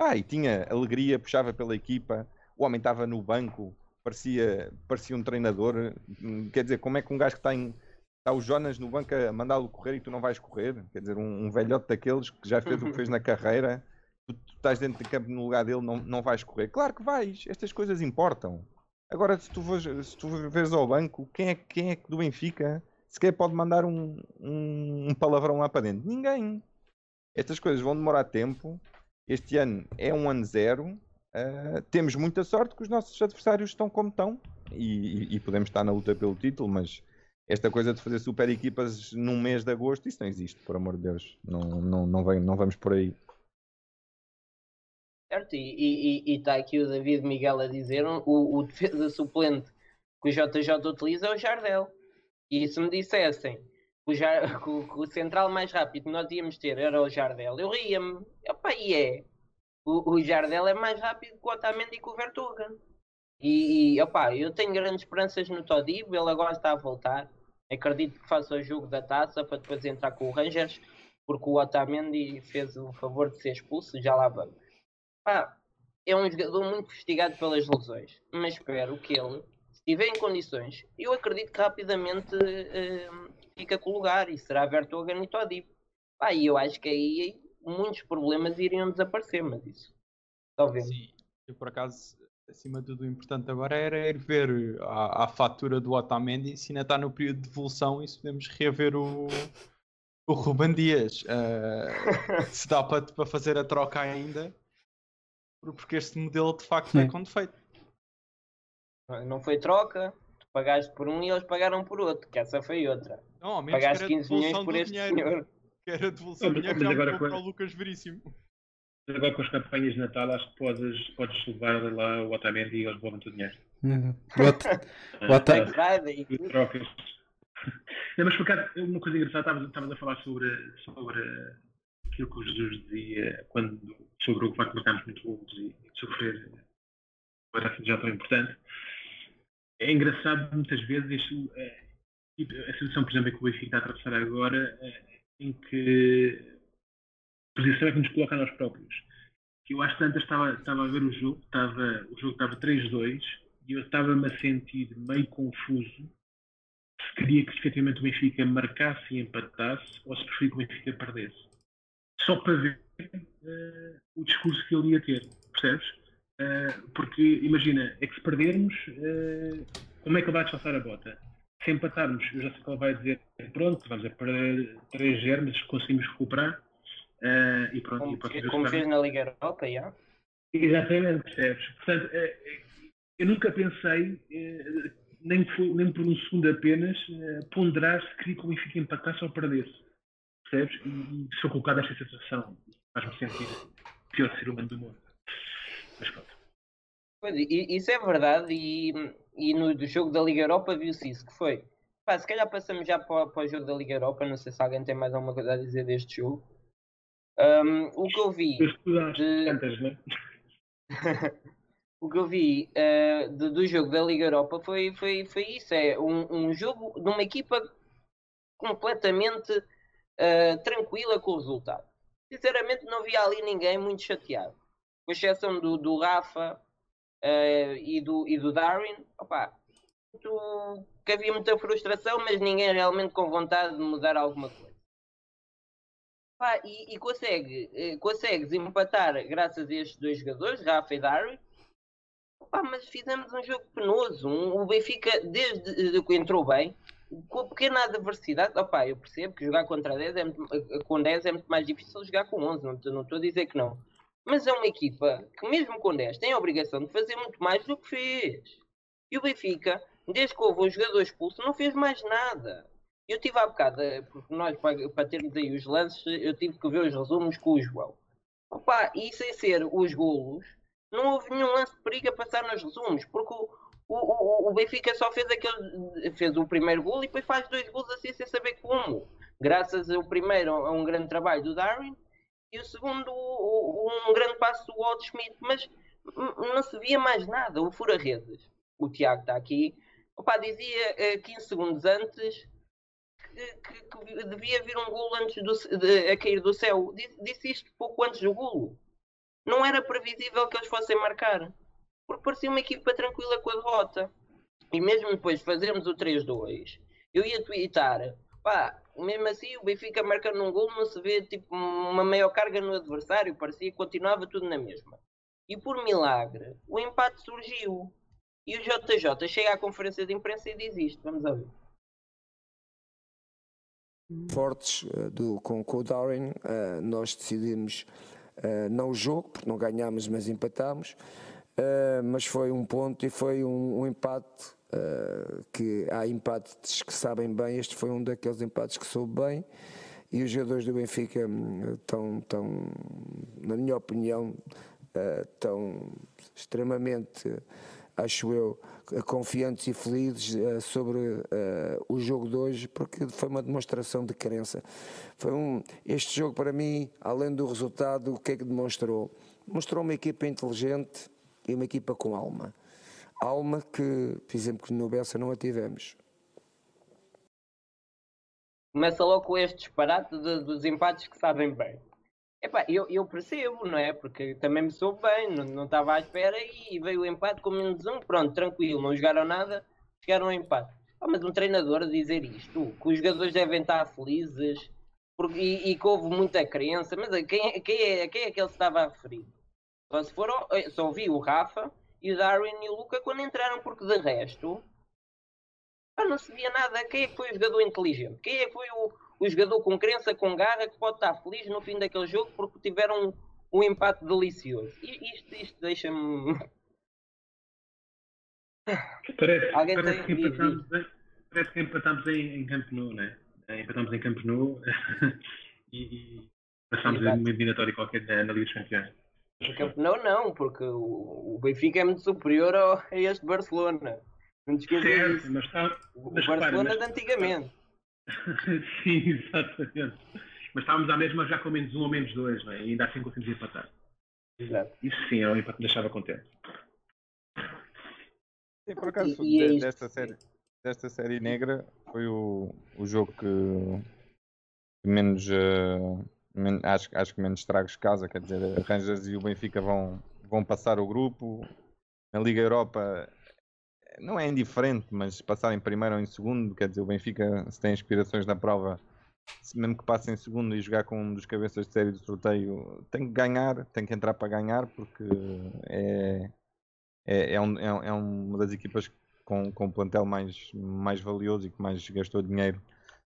Ah, e tinha alegria, puxava pela equipa, o homem estava no banco, parecia, parecia um treinador. Hum, Quer dizer, como é que um gajo que está em. Está o Jonas no banco a mandá-lo correr e tu não vais correr? Quer dizer, um, um velhote daqueles que já fez o que fez na carreira, tu, tu estás dentro de campo no lugar dele, não, não vais correr. Claro que vais, estas coisas importam. Agora, se tu, vais, se tu vês ao banco, quem é, quem é que do Benfica sequer pode mandar um, um, um palavrão lá para dentro? Ninguém. Estas coisas vão demorar tempo. Este ano é um ano zero. Uh, temos muita sorte que os nossos adversários estão como estão e, e- e podemos estar na luta pelo título, mas esta coisa de fazer super equipas num mês de agosto, isso não existe, por amor de Deus. Não, não, não, vem, não vamos por aí. E está aqui o David Miguel a dizer o, o defesa suplente que o JJ utiliza é o Jardel. E se me dissessem que o, que que o central mais rápido que nós íamos ter era o Jardel, eu ria-me. Epá, e é. O, o Jardel é mais rápido que o Otamendi e que o Vertuga. E, e opá, eu tenho grandes esperanças no Todibo, ele agora está a voltar. Acredito que faça o jogo da taça para depois entrar com o Rangers, porque o Otamendi fez o favor de ser expulso, já lá vamos. Pá, é um jogador muito castigado pelas lesões, mas espero que ele, se estiver em condições, eu acredito que rapidamente eh, fica com o lugar e será Vertogen e Todibo. Pá, e eu acho que aí muitos problemas iriam desaparecer, mas isso vemos. Sim, eu por acaso, acima de tudo, o importante agora era ir ver a, a fatura do Otamendi, se ainda está no período de devolução e se podemos reaver o, o Ruben Dias. Eh, se dá para, para fazer a troca ainda, porque este modelo de facto é com defeito. Não foi troca, tu pagaste por um e eles pagaram por outro, que essa foi outra. Não, ao menos Pagaste era 15 milhões devolução por do este dinheiro. senhor. Que era devolução do mas- dinheiro já agora para o Lucas Veríssimo. Agora com as campanhas de Natal, acho que podes, podes levar lá o Otamendi e eles devolvem-te o dinheiro. O Ot- o Ota- Black Friday e Tu tudo. trocas. Não, mas por acaso, uma coisa engraçada, estavas a falar sobre, sobre aquilo que o Jesus dizia quando, sobre o facto de marcarmos muitos gols e, e sofrer uma tarefa já tão importante. É engraçado muitas vezes isto, é, tipo, a situação, por exemplo, que o Benfica está a atravessar agora, é, em que posição é que nos coloca a nós próprios. Que eu às tantas estava, estava a ver o jogo, estava, o jogo estava 3-2 e eu estava-me a sentir meio confuso se queria que efetivamente o Benfica marcasse e empatasse ou se preferia que o Benfica perdesse. Só para ver eh, o discurso que ele ia ter, percebes? Eh, porque imagina, é que se perdermos, eh, como é que ele vai descansar a bota? Se empatarmos, eu já sei que ele vai dizer, pronto, vamos a perder 3 mas conseguimos recuperar. e pronto, Como, e ser como fez na Liga Europa, já. Exatamente, percebes? Portanto, eh, eh, eu nunca pensei, nem, foi, nem por um segundo apenas, ponderar se queria que o Benfica empatasse ou perdesse. Percebes? E, se eu colocar nesta situação, faz-me sentir o pior ser humano do mundo. Mas pronto. Pois, Isso é verdade e, e no do jogo da Liga Europa viu-se isso, que foi. Pá, se calhar passamos já para, para o jogo da Liga Europa, não sei se alguém tem mais alguma coisa a dizer deste jogo. Um, o que eu vi. De... Tantas, né? o que eu vi uh, do, do, jogo da Liga Europa foi, foi, foi isso: é um, um jogo de uma equipa completamente uh, tranquila com o resultado. Sinceramente, não vi ali ninguém muito chateado, com exceção do, do Rafa uh, e, do, e do Darwin. Opa, muito, que havia muita frustração, mas ninguém realmente com vontade de mudar alguma coisa. Pá, e, e consegue, eh, consegues empatar graças a estes dois jogadores, Rafa e Darwin. Pá, mas fizemos um jogo penoso. Um, o Benfica, desde que entrou bem, com pequena adversidade, opa, eu percebo que jogar contra 10 é muito, com 10 é muito mais difícil jogar com 11, não, não estou a dizer que não. Mas é uma equipa que, mesmo com 10, tem a obrigação de fazer muito mais do que fez. E o Benfica desde que houve um jogador expulso, não fez mais nada. Eu tive há bocado, eh, porque nós, para, para termos aí os lances, eu tive que ver os resumos com o João. Opa, e sem ser os golos, não houve nenhum lance de perigo a passar nos resumos, porque o, o, o, Benfica só fez aquele. fez o primeiro gol e depois faz dois gols assim sem saber como. Graças ao primeiro a um grande trabalho do Darwin e o segundo um grande passo do Walt Schmidt, mas não se via mais nada. O Fura-Redes, o Tiago está aqui, Opa, dizia uh, eh, 15 segundos antes que, que, que, devia vir um golo antes do, de, a cair do céu. Disse, disse isto pouco antes do golo. Não era previsível que eles fossem marcar. Porque parecia uma equipa tranquila com a derrota. E mesmo depois de fazermos o 3-2, eu ia twittar. Pá, mesmo assim o Benfica marcando um gol não se vê tipo uma maior carga no adversário, parecia que continuava tudo na mesma. E por milagre, o empate surgiu. E o JJ chega à conferência de imprensa e diz isto. Vamos ouvir. Fortes uh, do, com, com o Darwin, uh, nós decidimos uh, não o jogo, porque não ganhámos, mas empatámos. Mas foi um ponto e foi um, um empate que há empates que sabem bem. Este foi um daqueles empates que soube bem. E os jogadores do Benfica estão, estão na minha opinião, estão extremamente acho eu, confiantes e felizes uh, sobre uh, o jogo de hoje, porque foi uma demonstração de crença. Foi um, este jogo, para mim, além do resultado, o que é que demonstrou? Mostrou uma equipa inteligente e uma equipa com alma. Alma que, por exemplo, que no Bessa não a tivemos. Começa logo com este disparate de, dos empates que sabem bem. Epá, eu, eu percebo, não é? Porque também me soube bem, não, estava à espera e veio o empate com menos um, pronto, tranquilo, não jogaram nada, chegaram ao empate. Ah, mas um treinador a dizer isto, que os jogadores devem estar felizes porque, e, e que houve muita crença, mas quem, quem, é, quem é que ele estava a referir? Só, se foram, eh, só vi o Rafa e o Darwin e o Luca quando entraram, porque de resto ah, não se via nada. Quem é que foi o jogador inteligente? Quem é que foi o, o jogador com crença, com garra, que pode estar feliz no fim daquele jogo porque tiveram um, um empate delicioso. E isto, isto deixa-me. Parece, Alguém parece, tem... que empatamos, parece que empatamos em, em Campo Nou, né? Empatamos em Campo Nou e, e passámos em uma eliminatória qualquer na Liga dos Campeões. Nou não, porque o, o Benfica é muito superior ao, a este Barcelona. Não te esqueças disso. Mas está, o Barcelona mas... de antigamente. Sim, exatamente. Mas estávamos à mesma já com menos um ou menos dois, não é? e ainda assim conseguimos empatar. Exato. Isso sim, era um empate que me deixava contente. Sim, por acaso, e, e é desta, série, desta série negra foi o, o jogo que, menos. Uh, men, acho, acho que menos estragos casa, quer dizer, Rangers e o Benfica vão, vão passar o grupo. Na Liga Europa não é indiferente, mas passar em primeiro ou em segundo, quer dizer, o Benfica, se tem inspirações na prova, mesmo que passe em segundo e jogar com um dos cabeças de série do sorteio, tem que ganhar, tem que entrar para ganhar, porque é, é, é, um, é, é uma das equipas com, com o plantel mais, mais valioso e que mais gastou dinheiro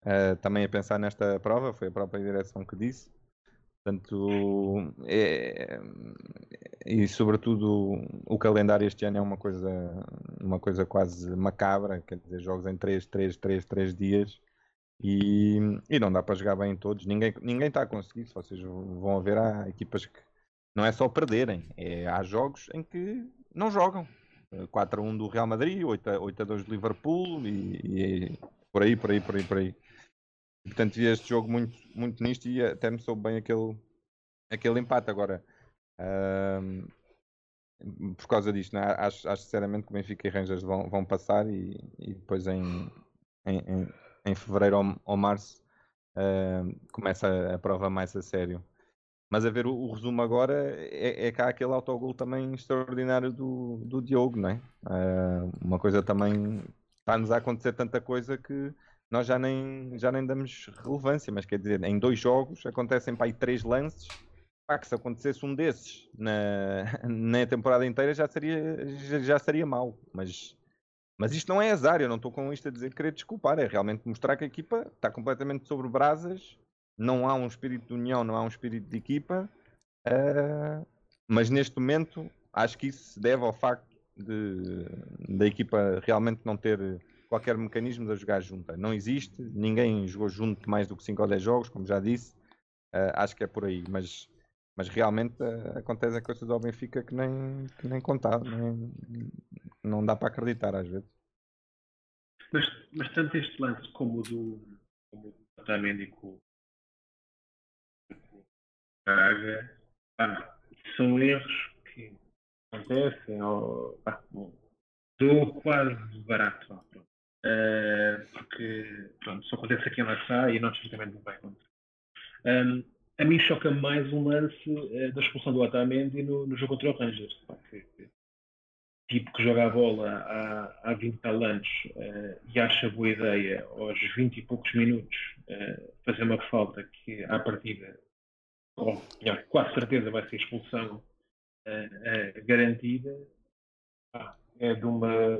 uh, também a pensar nesta prova, foi a própria direção que disse. Portanto, é, e sobretudo o calendário este ano é uma coisa, uma coisa quase macabra, quer dizer, jogos em 3, 3, 3, 3 dias e, e não dá para jogar bem em todos. Ninguém, ninguém está a conseguir, se vocês vão ver, há equipas que não é só perderem, é, há jogos em que não jogam. 4 a 1 do Real Madrid, 8 a, 8 a 2 do Liverpool e, e por aí, por aí, por aí, por aí. Portanto, vi este jogo muito, muito nisto e até me soube bem aquele, aquele empate. Agora, ahm, por causa disto, é? acho, acho sinceramente que o Benfica e Rangers vão, vão passar e, e depois em, em, em, em fevereiro ou, ou março ahm, começa a, a prova mais a sério. Mas a ver o, o resumo agora é, é cá aquele autogol também extraordinário do, do Diogo, não é? Ah, uma coisa também está-nos a acontecer tanta coisa que nós já nem, já nem damos relevância, mas quer dizer, em dois jogos acontecem para aí três lances. Pá, que se acontecesse um desses na, na temporada inteira já seria, já, já seria mau. Mas, mas isto não é azar, eu não estou com isto a dizer que querer desculpar, é realmente mostrar que a equipa está completamente sobre brasas, não há um espírito de união, não há um espírito de equipa. ah, mas neste momento acho que isso se deve ao facto de, da equipa realmente não ter qualquer mecanismo de jogar junta. Não existe, ninguém jogou junto mais do que 5 ou 10 jogos, como já disse. Ah, acho que é por aí, mas, mas realmente ah, acontece a coisa do Benfica que nem, que nem contado, nem, não dá para acreditar às vezes. Mas, mas tanto este lance como o do, como do Otamendi com Braga, são erros que acontecem, ou, bom, dou quase barato. pronto. Eh, porque pronto, só acontece aqui em Lassá e não não vai acontecer. Ahm, a mim choca mais um lance eh, da expulsão do Otamendi no, no jogo contra o Rangers. pá, que- que- tipo que joga a bola há, há 20 tal anos eh, e acha boa ideia aos 20 e poucos minutos eh, fazer uma falta que à partida, ou melhor, quase certeza vai ser expulsão garantida, pá, é de uma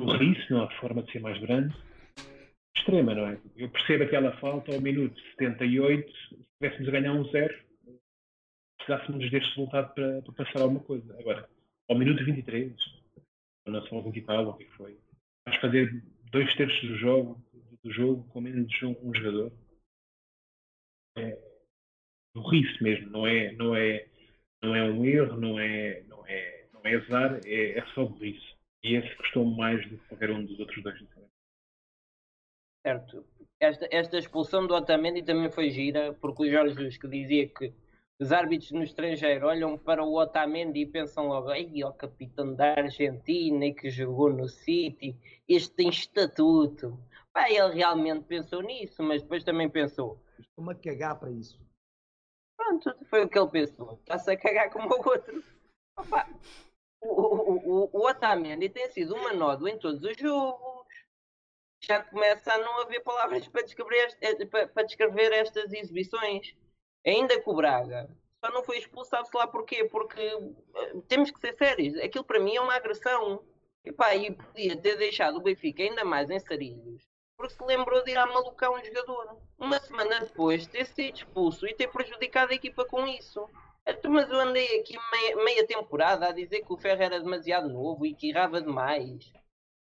burrice, não há forma de ser mais grande, extrema, não é? Eu percebo aquela falta ao minuto 78, se estivéssemos a ganhar um zero, precisássemos deste resultado para, para passar alguma coisa. Agora, ao minuto 23, ou não são 20 e tal, ou o que foi, vais fazer dois terços do jogo, do jogo com menos de um, um jogador. É burrice mesmo, não é, não é, não é um erro, não é, não é, não é azar, é, é só burrice. E esse custou-me mais do que qualquer um dos outros dois. Certo. Esta, esta expulsão do Otamendi também foi gira, porque o Jorge Jesus que dizia que os árbitros no estrangeiro olham para o Otamendi e pensam logo, ai, o capitão da Argentina e que jogou no City, este tem estatuto. Pá, ele realmente pensou nisso, mas depois também pensou, Estou-me a cagar para isso. pronto, foi o que ele pensou, está-se a cagar como o outro. Opa, o, o, o, Otamendi tem sido uma nódoa em todos os jogos. Já começa a não haver palavras para descrever, eh, para, para descrever estas exibições. Ainda que o Braga só não foi expulsado, sei lá porquê, porque eh, temos que ser sérios. Aquilo para mim é uma agressão. Epá, e podia ter deixado o Benfica ainda mais em sarilhos, porque se lembrou de ir à malucar um jogador. Uma semana depois ter sido expulso e ter prejudicado a equipa com isso. Então, Mas eu andei aqui meia, meia temporada a dizer que o Ferro era demasiado novo e que errava demais.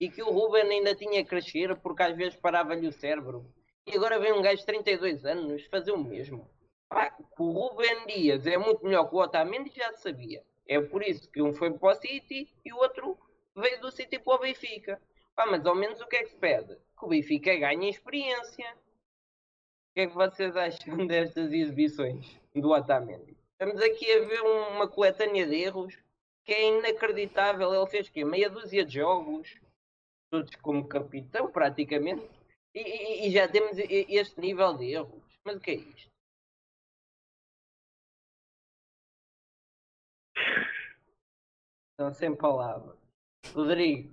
E que o Ruben ainda tinha que crescer porque às vezes parava-lhe o cérebro. E agora vem um gajo de 32 anos fazer o mesmo. Pá, o Ruben Dias é muito melhor que o Otamendi já sabia. É por isso que um foi para o City e o outro veio do City para o Benfica. Pá, mas ao menos o que é que se pede? Que o Benfica ganhe experiência. O que é que vocês acham destas exibições do Otamendi? Estamos aqui a ver uma coletânea de erros que é inacreditável. Ele fez quê? Meia dúzia de jogos, todos como capitão praticamente, e, e- e já temos este nível de erros. Mas o que é isto? Estão sem palavras. Rodrigo,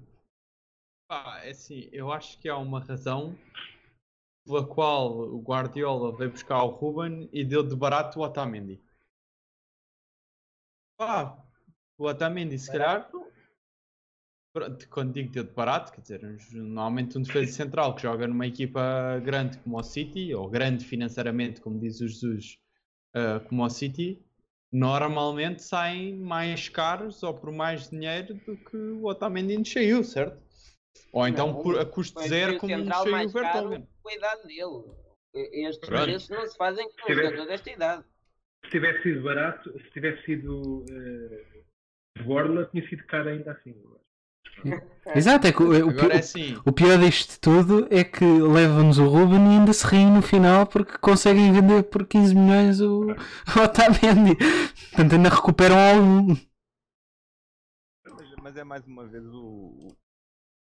Pá, é assim, eu acho que há uma razão pela qual o Guardiola veio buscar o Ruben e deu de barato o Otamendi. Pá, o Otamendi, se calhar, pronto, quando digo deu de barato, quer dizer, normalmente um defesa central que joga numa equipa grande como o City, ou grande financeiramente, como diz o Jesus, ah, como o City, normalmente saem mais caros ou por mais dinheiro do que o Otamendi nos saiu, certo? Ou então Não, por, a custo zero como nos central saiu o Vertonghen. a idade dele. Estes preços não se fazem com um jogador desta idade. Se tivesse sido barato, se tivesse sido De Borla tinha sido caro ainda assim. Exato, é que o, o, Agora é assim. o pior disto tudo é que levam-nos o Ruben e ainda se riem no final porque conseguem vender por 15 milhões o, o Otamendi. Portanto, ainda recuperam algum. Mas, mas é mais uma vez o, o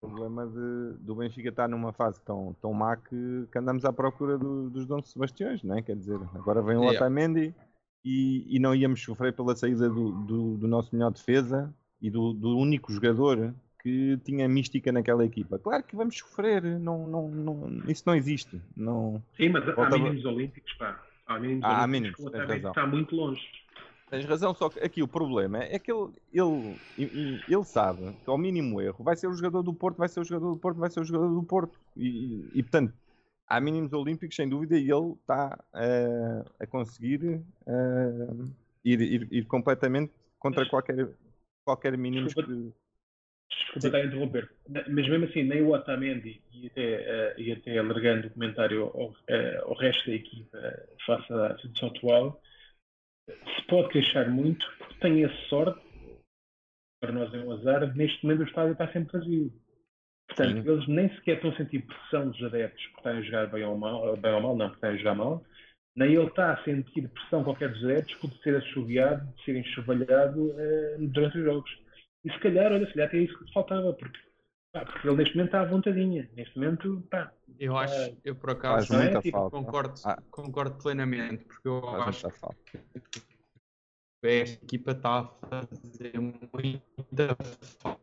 problema de, do Benfica estar numa fase tão, tão má que, que andamos à procura do- dos Dom Sebastiões, não é? Quer dizer, agora vem o Yeah. Otamendi e, e não íamos sofrer pela saída do, do, do nosso melhor defesa e do, do único jogador que tinha mística naquela equipa. Claro que vamos sofrer, não, não, não, isso não existe. Não, Sim, mas há Volta a- mínimos olímpicos, pá. Há mínimos Há olímpicos mínimos, está muito longe. Tens razão, só que aqui o problema é que ele, ele, ele sabe que ao mínimo erro vai ser o jogador do Porto, vai ser o jogador do Porto, vai ser o jogador do Porto. E, e- e, portanto, há mínimos olímpicos sem dúvida e ele está eh, a conseguir eh, ir, ir- ir completamente contra qualquer, qualquer mínimos Desculpa. que. Desculpa estar a interromper. Mas mesmo assim, nem o Otamendi, e até, eh, e até alargando o comentário ao, ao resto da equipa face à situação atual, se pode queixar muito porque tem a sorte, para nós é um azar, neste momento o estádio está sempre vazio. Portanto, Sim. eles nem sequer estão a sentir pressão dos adeptos por estarem a jogar bem ou mal, bem ou mal não, por estarem a jogar mal, nem ele está a sentir pressão qualquer dos adeptos por ser assobiado, de ser enxovalhado eh, durante os jogos. E se calhar, olha, se calhar até isso que faltava, porque, pá, porque ele neste momento está à vontadinha. Neste momento, pá, Eu acho, eu por acaso não é? muita Tipo, falta. concordo, Ah. concordo plenamente, porque eu Faz acho que esta equipa está a fazer muita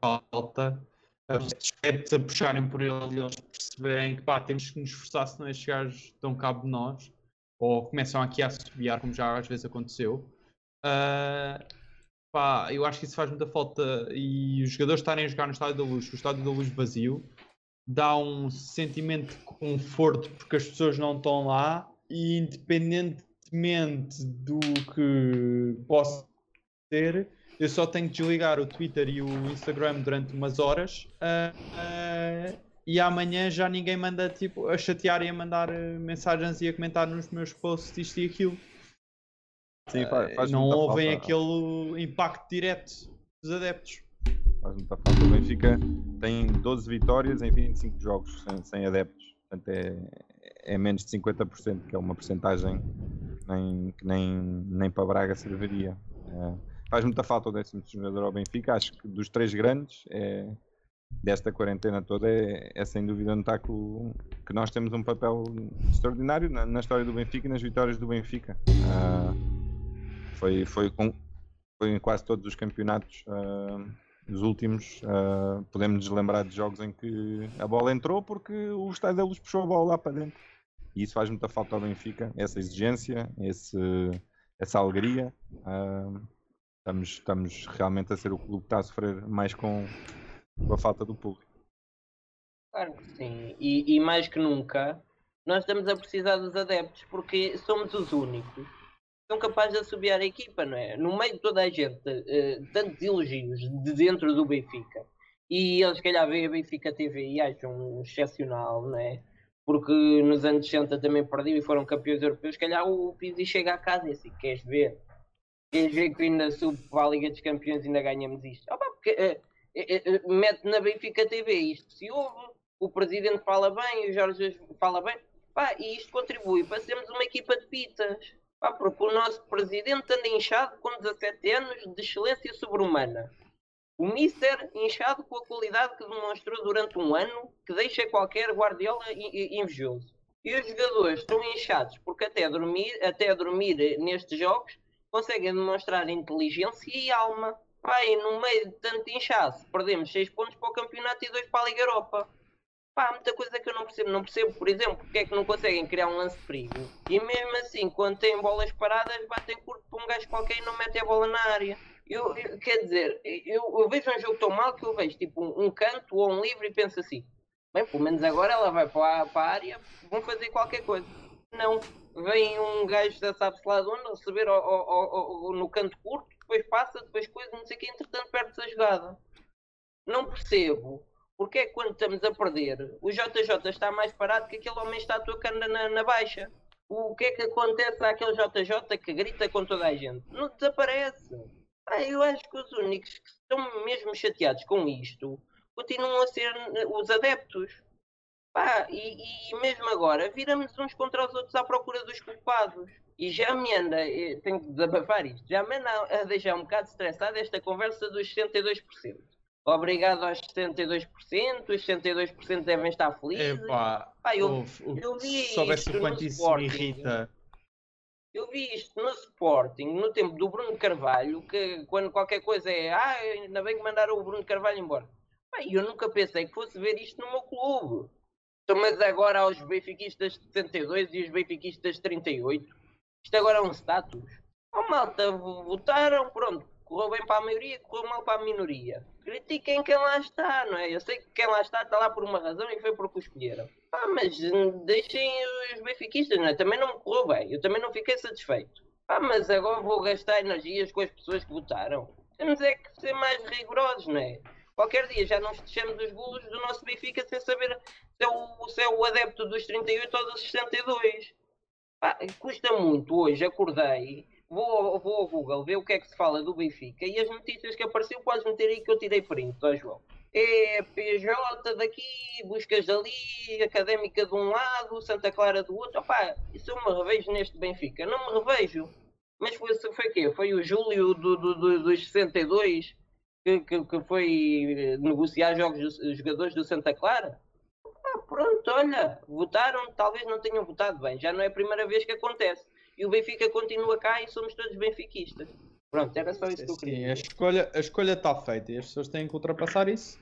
falta. Os adeptos a puxarem por ele e eles perceberem que pá, temos que nos esforçar, senão estes gajos dão cabo de nós. Ou começam aqui a assobiar, como já às vezes aconteceu. Ah, pá, eu acho que isso faz muita falta. E os jogadores estarem a jogar no Estádio da Luz, o Estádio da Luz vazio, dá um sentimento de conforto porque as pessoas não estão lá e independentemente do que possa ter, eu só tenho que desligar o Twitter e o Instagram durante umas horas ah, ah, e amanhã já ninguém manda tipo a chatear e a mandar eh, mensagens e a comentar nos meus posts isto e aquilo. Sim, faz, faz não ouvem aquele impacto direto dos adeptos. Faz muita falta. O Benfica tem 12 vitórias em 25 jogos sem, sem adeptos. Portanto, é, é menos de 50%, que é uma porcentagem nem, que nem, nem para Braga serviria. É, faz muita falta o décimo jogador ao Benfica. Acho que dos três grandes, é, desta quarentena toda, é, é sem dúvida notar que, o- que nós temos um papel extraordinário na, na história do Benfica e nas vitórias do Benfica. Ah, foi, foi, com, foi em quase todos os campeonatos. ah, os últimos, ah, podemos nos lembrar de jogos em que a bola entrou porque o Estádio da Luz puxou a bola lá para dentro. E isso faz muita falta ao Benfica, essa exigência, esse, essa alegria. Ah, estamos, estamos realmente a ser o clube que está a sofrer mais com, com a falta do público. Claro que sim. E, e mais que nunca, nós estamos a precisar dos adeptos porque somos os únicos são capazes de assobiar a equipa, não é? No meio de toda a gente, eh, tantos elogios de dentro do Benfica. E eles, se calhar, veem a Benfica TV e acham excepcional, não é? Porque nos anos 60 também perdiam e foram campeões europeus. Se calhar o Pizzi chega a casa e assim, queres ver? Queres ver que ainda sub para a Liga dos Campeões ainda ganhamos isto? Opa, porque, eh, eh, eh, mete na Benfica TV isto se ouve, o presidente fala bem, o Jorge fala bem, pá, e isto contribui para sermos uma equipa de pitas. Pá, porque o nosso presidente anda inchado com 17 anos de excelência sobre-humana. O Mister inchado com a qualidade que demonstrou durante um ano que deixa qualquer Guardiola invejoso. E os jogadores estão inchados porque até dormir, até dormir nestes jogos conseguem demonstrar inteligência e alma. E no meio de tanto inchaço, perdemos 6 pontos para o campeonato e 2 para a Liga Europa. Pá, há muita coisa que eu não percebo. Não percebo, por exemplo, porque é que não conseguem criar um lance de perigo. E mesmo assim, quando têm bolas paradas, batem curto para um gajo qualquer e não metem a bola na área. Eu, eu- quer dizer, eu, eu vejo um jogo tão mal que eu vejo tipo um, um canto ou um livro e penso assim: bem, pelo menos agora ela vai para para a área, vão fazer qualquer coisa. Não, vem um gajo da sabe-se lá de onde, receber ao- ao- ao- no canto curto, depois passa, depois coisa, não sei o que, entretanto perde-se a jogada. Não percebo porque é que quando estamos a perder, o JJ está mais parado que aquele homem está cana na, na baixa. O que é que acontece àquele JJ que grita com toda a gente? Não desaparece. Pá, eu acho que os únicos que estão mesmo chateados com isto continuam a ser os adeptos. Pá, e, e mesmo agora viramos uns contra os outros à procura dos culpados. E já me anda, tenho que desabafar isto, já me anda a deixar um bocado estressado esta conversa dos 62%. Obrigado aos 72%, os 62% devem estar felizes. Epá, Pá, eu, uf, uf, eu vi soubesse isto o no quanto isso Sporting. me irrita. Eu vi isto no Sporting, no tempo do Bruno Carvalho, que quando qualquer coisa é ah, ainda bem que mandaram o Bruno Carvalho embora. Pá, eu nunca pensei que fosse ver isto no meu clube. Então, mas agora aos benfiquistas de 72 e os benfiquistas de 38. Isto agora é um status. Oh malta, votaram, pronto, correu bem para a maioria, correu mal para a minoria. Critiquem quem lá está, não é? Eu sei que quem lá está está lá por uma razão e foi porque o escolheram. Ah, mas deixem os benfiquistas, não é? Também não me correu bem, eu também não fiquei satisfeito. Ah, mas agora vou gastar energias com as pessoas que votaram. Temos é que ser mais rigorosos, não é? Qualquer dia já não fechamos os golos do nosso Benfica sem saber se é o, se é o adepto dos 38 ou dos 62. Pá, custa muito hoje, acordei, vou, vou ao Google ver o que é que se fala do Benfica e as notícias que apareceu podes meter aí que eu tirei print, ó João. É PJ daqui, buscas dali, Académica de um lado, Santa Clara do outro. Opá, isso eu me revejo neste Benfica. Não me revejo. Mas foi, foi o quê? Foi o Júlio do, do, do, dos 62 que, que, que foi negociar jogos dos jogadores do Santa Clara? Ah, pronto, olha, votaram, talvez não tenham votado bem. Já não é a primeira vez que acontece. E o Benfica continua cá e somos todos benfiquistas. Pronto, era só isso que eu Sim, queria. a escolha a escolha está feita e as pessoas têm que ultrapassar isso.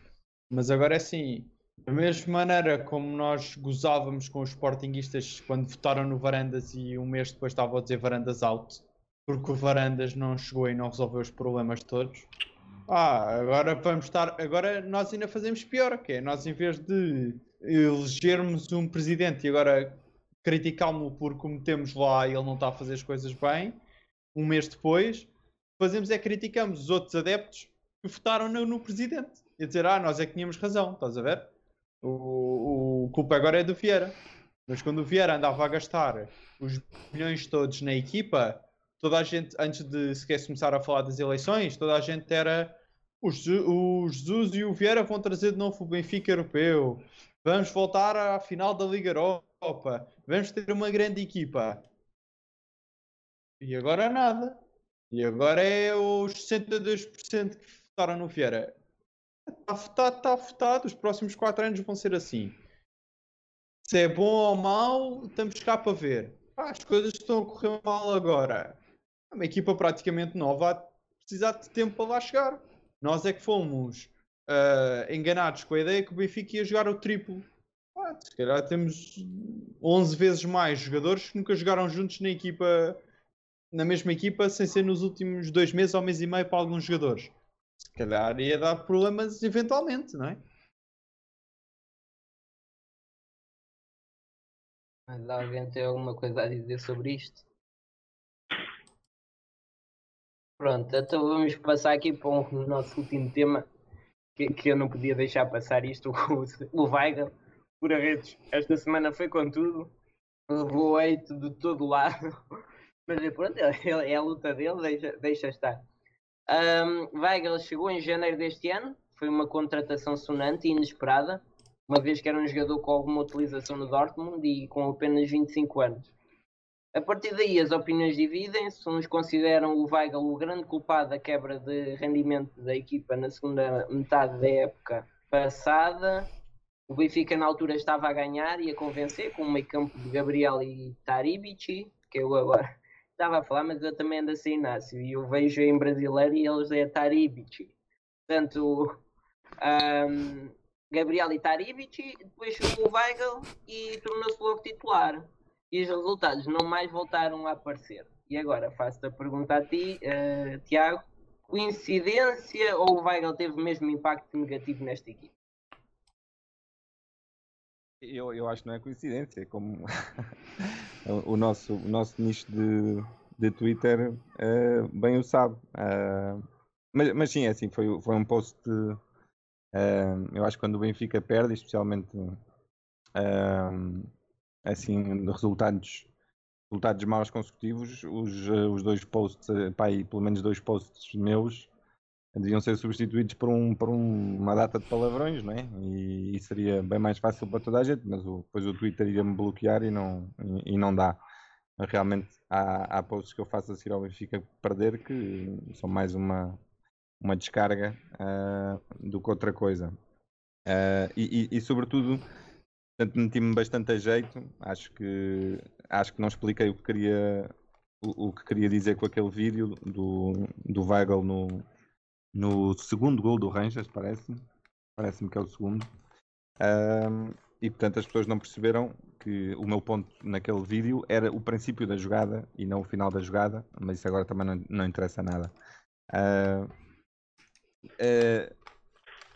Mas agora é assim, da mesma maneira como nós gozávamos com os sportinguistas quando votaram no Varandas e um mês depois estavam a dizer Varandas out, porque o Varandas não chegou e não resolveu os problemas todos. Ah, agora vamos estar. Agora nós ainda fazemos pior, que é nós em vez de elegermos um presidente e agora criticá-lo por como temos lá e ele não está a fazer as coisas bem, um mês depois, fazemos é criticamos os outros adeptos que votaram no, no presidente. E dizer, ah, nós é que tínhamos razão, estás a ver? O, o culpa agora é do Vieira. Mas quando o Vieira andava a gastar os milhões todos na equipa, toda a gente, antes de sequer começar a falar das eleições, toda a gente era o, Je- o Jesus e o Vieira vão trazer de novo o Benfica europeu. Vamos voltar à final da Liga Europa. Vamos ter uma grande equipa. E agora nada. E agora é os 62% que votaram no Vieira. Está votado, está votado. Os próximos 4 anos vão ser assim. Se é bom ou mau, estamos cá para ver. Ah, as coisas estão a correr mal agora. É uma equipa praticamente nova de precisar de tempo para lá chegar. Nós é que fomos ah, enganados com a ideia que o Benfica ia jogar o triplo. Ah, se calhar temos 11 vezes mais jogadores que nunca jogaram juntos na equipa, na mesma equipa, sem ser nos últimos dois meses ou mês e meio para alguns jogadores. Se calhar ia dar problemas eventualmente, não é? Mas alguém tem alguma coisa a dizer sobre isto? Pronto, então vamos passar aqui para o nosso último tema, que, que eu não podia deixar passar isto, o, o Weigl, por redes. Esta semana foi com tudo, levou hate de todo lado, mas é, pronto, é, é a luta dele, deixa, deixa estar. Um, Weigl chegou em janeiro deste ano, foi uma contratação sonante e inesperada, uma vez que era um jogador com alguma utilização no Dortmund e com apenas 25 anos. A partir daí as opiniões dividem-se, uns consideram o Weigl o grande culpado da quebra de rendimento da equipa na segunda metade da época passada. O Benfica na altura estava a ganhar e a convencer com o meio campo de Gabriel e Taribici, que eu agora estava a falar, mas eu também ando a ser Inácio e eu vejo em brasileiro e eles é Taribici. Portanto, um, Gabriel e Taribici, depois chegou o Weigl e tornou-se logo titular. E os resultados não mais voltaram a aparecer. E agora faço-te a pergunta a ti, eh, Tiago: coincidência ou o Weigl teve mesmo impacto negativo nesta equipe? Eu, eu acho que não é coincidência, como o, nosso, o nosso nicho de, de Twitter eh, bem o sabe. Eh, mas, mas sim, é assim, foi, foi um post. eh, eu acho que quando o Benfica perde, especialmente assim, resultados resultados maus consecutivos, os, eh, os dois posts, eh, pá, pelo menos dois posts meus, deviam ser substituídos por, um, por um- uma data de palavrões, não é? E, e seria bem mais fácil para toda a gente, mas o, depois o Twitter ia-me bloquear e não, e, e não dá. Realmente há, há posts que eu faço a seguir ao Benfica perder que são mais uma, uma descarga ah, do que outra coisa. Ah, e, e- e, sobretudo, portanto, meti-me bastante a jeito. Acho que, acho que não expliquei o que queria, o, o que queria dizer com aquele vídeo do, do Weigl no, no segundo gol do Rangers, parece-me. Parece-me que é o segundo. Ahm, e portanto as pessoas não perceberam que o meu ponto naquele vídeo era o princípio da jogada e não o final da jogada, mas isso agora também não, não interessa nada. Ah, ah,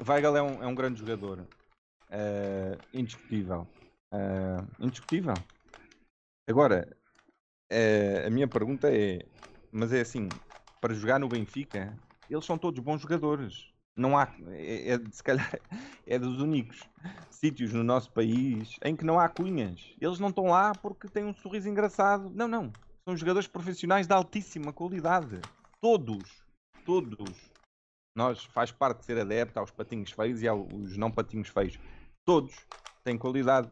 Weigl é um, é um grande jogador, ah, indiscutível. Ah, indiscutível. Agora, eh, a minha pergunta é: mas é assim, para jogar no Benfica, eles são todos bons jogadores. Não há, é, é- se calhar é dos únicos sítios no nosso país em que não há cunhas. Eles não estão lá porque têm um sorriso engraçado. Não, não. São jogadores profissionais de altíssima qualidade. Todos. Todos. Nós faz parte de ser adepto aos patinhos feios e aos não patinhos feios. Todos têm qualidade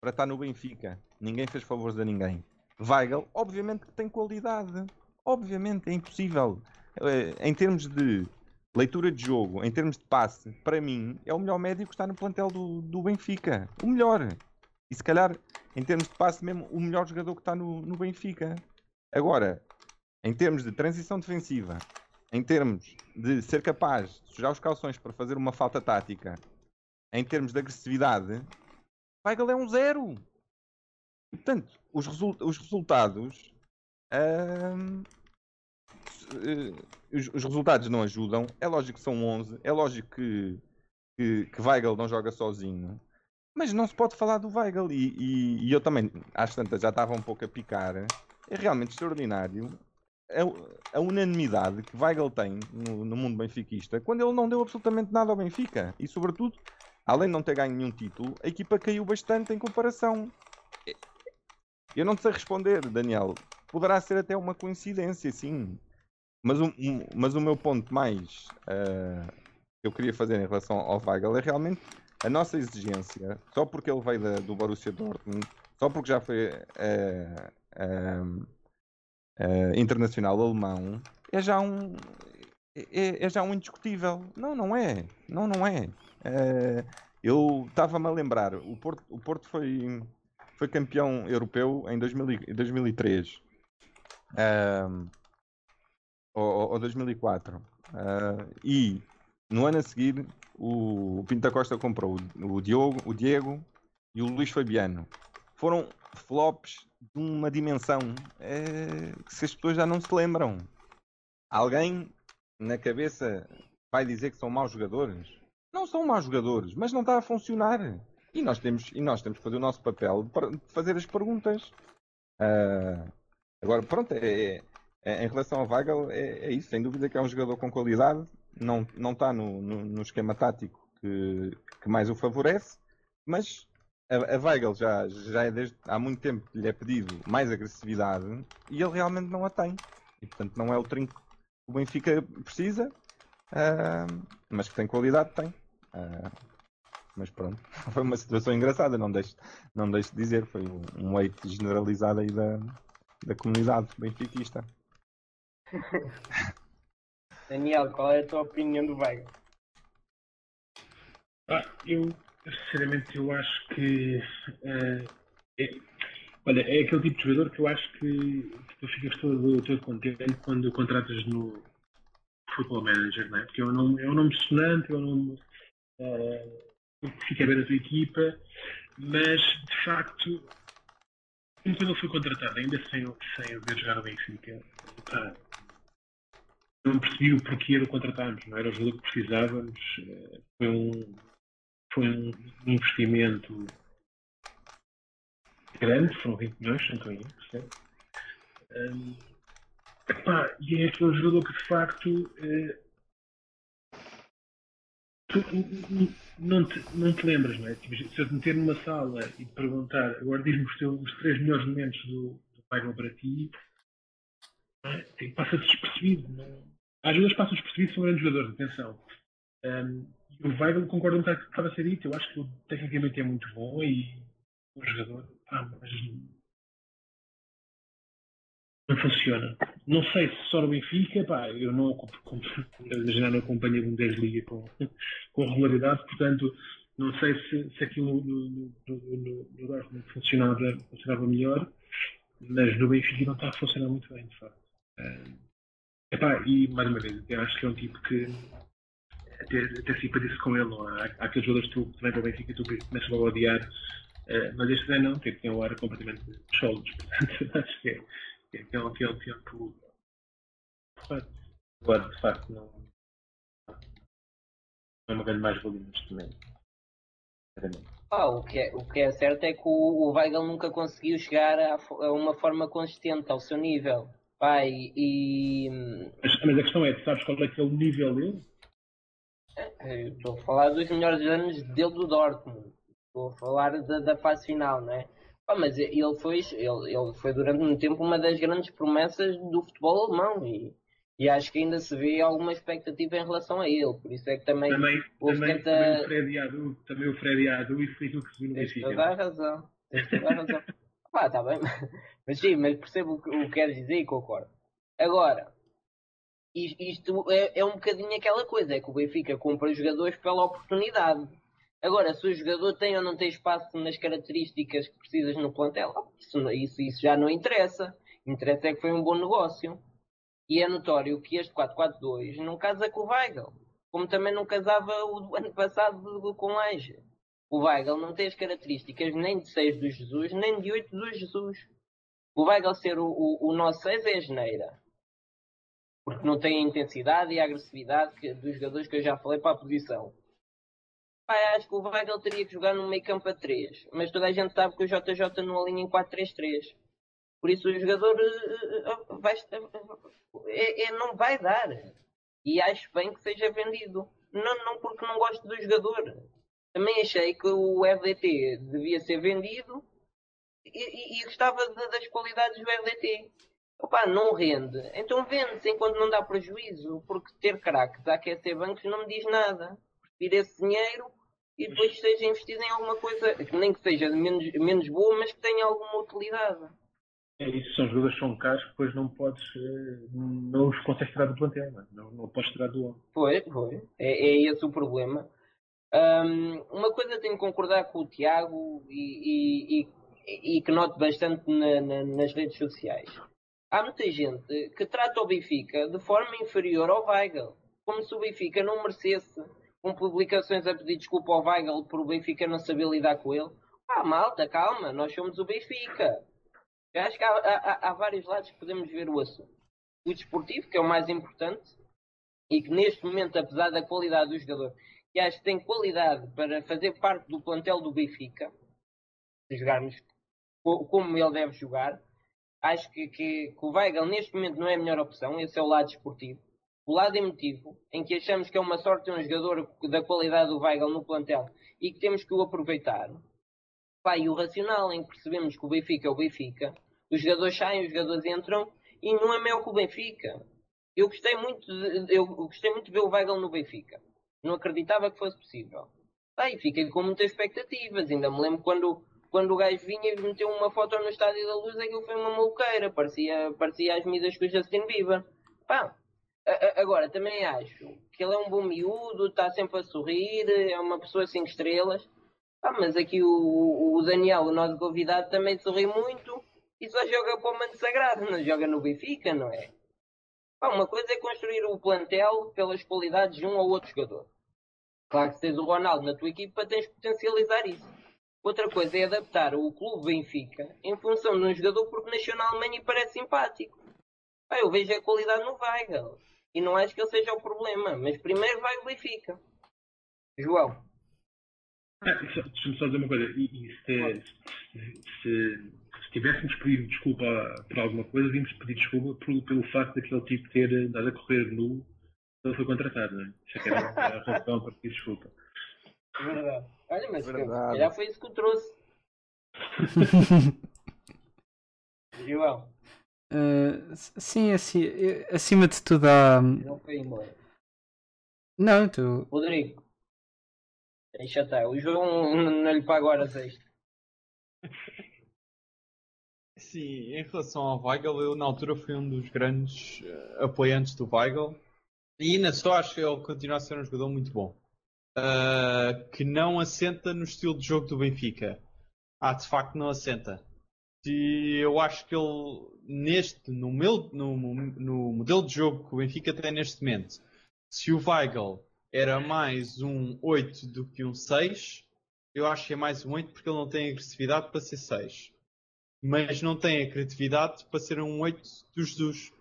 para estar no Benfica. Ninguém fez favores a ninguém. Weigl, obviamente que tem qualidade. Obviamente, é impossível. Eh, Em termos de leitura de jogo, em termos de passe, para mim, é o melhor médio que está no plantel do, do Benfica. O melhor. E se calhar, em termos de passe mesmo, o melhor jogador que está no, no Benfica. Agora, em termos de transição defensiva, em termos de ser capaz de sujar os calções para fazer uma falta tática, em termos de agressividade, Weigl é um zero. Portanto, os, resul- os resultados. eh, os, os resultados não ajudam. É lógico que são 11. É lógico que, que, que Weigl não joga sozinho. Mas não se pode falar do Weigl. E, e- e eu também, às tantas, já estava um pouco a picar. É realmente extraordinário a, a unanimidade que Weigl tem no, no mundo benfiquista quando ele não deu absolutamente nada ao Benfica. E, sobretudo, além de não ter ganho nenhum título, a equipa caiu bastante em comparação. Eu não sei responder, Daniel. Poderá ser até uma coincidência, sim. Mas o, mas o meu ponto mais ah, que eu queria fazer em relação ao Weigl é realmente a nossa exigência, só porque ele veio da- do Borussia Dortmund, só porque já foi ah, ah, internacional alemão, é já um é, é já um indiscutível. Não, não é. Não, não é. Ah, eu estava-me a lembrar, o Porto, o Porto foi, foi campeão europeu em 2000 e- 2003. Ahm, ou, ou 2004. Ah, e no ano a seguir o, da Costa comprou o, o Diogo, o Diego e o Luís Fabiano. Foram flops de uma dimensão eh, que se as pessoas já não se lembram. Alguém na cabeça vai dizer que são maus jogadores? Não são maus jogadores, mas não está a funcionar. E nós temos, e nós temos que fazer o nosso papel de fazer as perguntas. Ah, agora, pronto, é, é- é- em relação ao Weigl, é, é isso. Sem dúvida que é um jogador com qualidade. Não, não está no, no- no esquema tático que, que mais o favorece. Mas a, a já, já é desde há muito tempo que lhe é pedido mais agressividade e ele realmente não a tem. E portanto não é o trinco que o Benfica precisa. ah, mas que tem qualidade, tem. Ah, mas pronto, foi uma situação engraçada, não deixo, não deixo de dizer. Foi um, um hate generalizado aí da, da comunidade benfiquista. Daniel, qual é a tua opinião do Weigl? Ah, eu, sinceramente, eu acho que. eh, é, olha, é aquele tipo de jogador que eu acho que, tu ficas todo, todo contente quando o contratas no Football Manager, não é? Porque é um nome, é um nome sonante, é um nome eh, que fica bem na tua equipa, mas de facto, quando ele foi contratado, ainda sem, sem o ver jogar no Benfica, pá, não percebi o porquê de o contratarmos, não era o jogador que precisávamos, eh, foi um, foi um investimento grande, foram 20 milhões, não erro, certo? Hum, epá, e é aquele jogador que de facto eh, tu não te, não te lembras, não é? Tipo, se eu te meter numa sala e te perguntar, agora diz-me os, os três melhores momentos do, do Weigl para ti, é? Passa despercebido. Não... Às vezes passa despercebido, são grandes jogadores, atenção. Um, o Weigl concordo bocado com o que estava a ser dito. Eu acho que ele tecnicamente é muito bom e um jogador, ah, mas não funciona. Não sei se só no Benfica, pá, eu não, como imaginar, não acompanho a Bundesliga com, com regularidade, portanto, não sei se, se aquilo no, no, Dortmund funcionava, funcionava melhor, mas no Benfica não está a funcionar muito bem, de facto. Uh, epá, e mais uma vez, eu acho que é um tipo que até, até simpatizo com ele. Não? Há, há aqueles jogadores que tu vem para o Benfica tu começas a odiar, uh, mas este não, tem, tem um ar completamente solos, portanto acho que é, um, é um tempo. Agora, de facto, não, é uma grande mais-valia neste momento. Ah, o, que é, o que é certo é que o, o Weigl nunca conseguiu chegar a, a uma forma consistente ao seu nível. Pai, e. Mas, mas, a questão é, tu sabes qual é que é o nível dele? É, estou a falar dos melhores anos dele do Dortmund. Estou a falar da, da fase final, não é? Ah, mas ele foi, ele, ele foi durante um tempo uma das grandes promessas do futebol alemão e, e acho que ainda se vê alguma expectativa em relação a ele. Por isso é que também, também, também, tanta... também o Freddy Adu, também o Freddy Adu e foi aquilo que se. Tens toda a razão. Tens toda a razão. Pá, tá bem. Mas sim, mas percebo o que, o que queres dizer e concordo. Agora, isto é, é um bocadinho aquela coisa, é que o Benfica compra jogadores pela oportunidade. Agora, se o jogador tem ou não tem espaço nas características que precisas no plantel, isso, isso, isso já não interessa. Interessa é que foi um bom negócio. E é notório que este 4-4-2 não casa com o Weigl, como também não casava o do ano passado com o Laje. O Weigl não tem as características nem de 6 do Jesus, nem de 8 do Jesus. O Weigl ser o, o, o nosso 6 é a geneira. Porque não tem a intensidade e a agressividade que, dos jogadores que eu já falei para a posição. Pai, acho que o Weigl teria que jogar no meio campo a 3. Mas toda a gente sabe que o JJ não alinha em 4-3-3. Por isso o jogador uh, vai, uh, é, é, não vai dar. E acho bem que seja vendido. Não, não porque não gosto do jogador. Também achei que o RDT devia ser vendido e, e, gostava de, das qualidades do RDT. Opa, não rende. Então vende-se enquanto não dá prejuízo, porque ter craques a aquecer bancos não me diz nada. Prefiro esse dinheiro e depois seja investido em alguma coisa, que nem que seja menos, menos boa, mas que tenha alguma utilidade. É isso, são jogadores que são caros depois não podes, eh, não os consegues tirar do plantel, não, é? não, podes tirar do homem. Foi, foi. É, é esse o problema. Um, uma coisa tenho que concordar com o Tiago e, e, e, e que noto bastante na, na, nas redes sociais. Há muita gente que trata o Benfica de forma inferior ao Weigl, como se o Benfica não merecesse, com publicações a pedir desculpa ao Weigl por o Benfica não saber lidar com ele. Ah, malta, calma, nós somos o Benfica. Eu acho que há, há, há vários lados que podemos ver o assunto. O desportivo, que é o mais importante, e que neste momento, apesar da qualidade do jogador, que acho que tem qualidade para fazer parte do plantel do Benfica, se jogarmos como ele deve jogar, acho que, que, que o Weigl neste momento não é a melhor opção, esse é o lado desportivo. O lado emotivo, em que achamos que é uma sorte um jogador da qualidade do Weigl no plantel e que temos que o aproveitar. Pá, e o racional, em que percebemos que o Benfica é o Benfica, os jogadores saem, os jogadores entram e não é melhor que o Benfica. Eu gostei muito de, eu gostei muito de ver o Weigl no Benfica. Não acreditava que fosse possível. Pá, e fiquei com muitas expectativas. Ainda me lembro quando quando o gajo vinha e meteu uma foto no Estádio da Luz, aquilo foi uma maluqueira, parecia, parecia as medidas com o Justin Bieber. Pá, agora, também acho que ele é um bom miúdo, está sempre a sorrir, é uma pessoa 5 estrelas. Pá, mas aqui o, o Daniel, o nosso convidado, também sorri muito e só joga para o Manto Sagrado, não joga no Benfica, não é? Pá, uma coisa é construir o plantel pelas qualidades de um ou outro jogador. Claro que se tens o Ronaldo na tua equipa, tens de potencializar isso. Outra coisa é adaptar o clube Benfica em função de um jogador porque nasceu na Alemanha e parece simpático. Ah, eu vejo a qualidade no Weigl. E não acho que ele seja o problema. Mas primeiro vai o Benfica. João. Ah, Deixa-me só dizer uma coisa. E, e se, se, se, tivéssemos pedido desculpa por alguma coisa, devíamos pedir desculpa por, pelo facto daquele tipo ter dado a correr nu quando ele foi contratado. Não é? Isso é que era a razão para pedir desculpa. Verdade. Olha, mas já foi isso que eu trouxe. João, Uh, sim, assim, acima de tudo há. não foi embora. Não, tu. Rodrigo, deixa estar. O João não lhe paga horas extra. Sim, em relação ao Weigl, eu na altura fui um dos grandes eh, apoiantes do Weigl e ainda só acho que ele continua a ser um jogador muito bom. Ah, que não assenta no estilo de jogo do Benfica. Ah, de facto não assenta. E eu acho que ele, neste, no, meu, no, no modelo de jogo que o Benfica tem neste momento, se o Weigl era mais um 8 do que um 6, eu acho que é mais um 8 porque ele não tem agressividade para ser 6 mas não tem a criatividade para ser um 8 dos Jesus.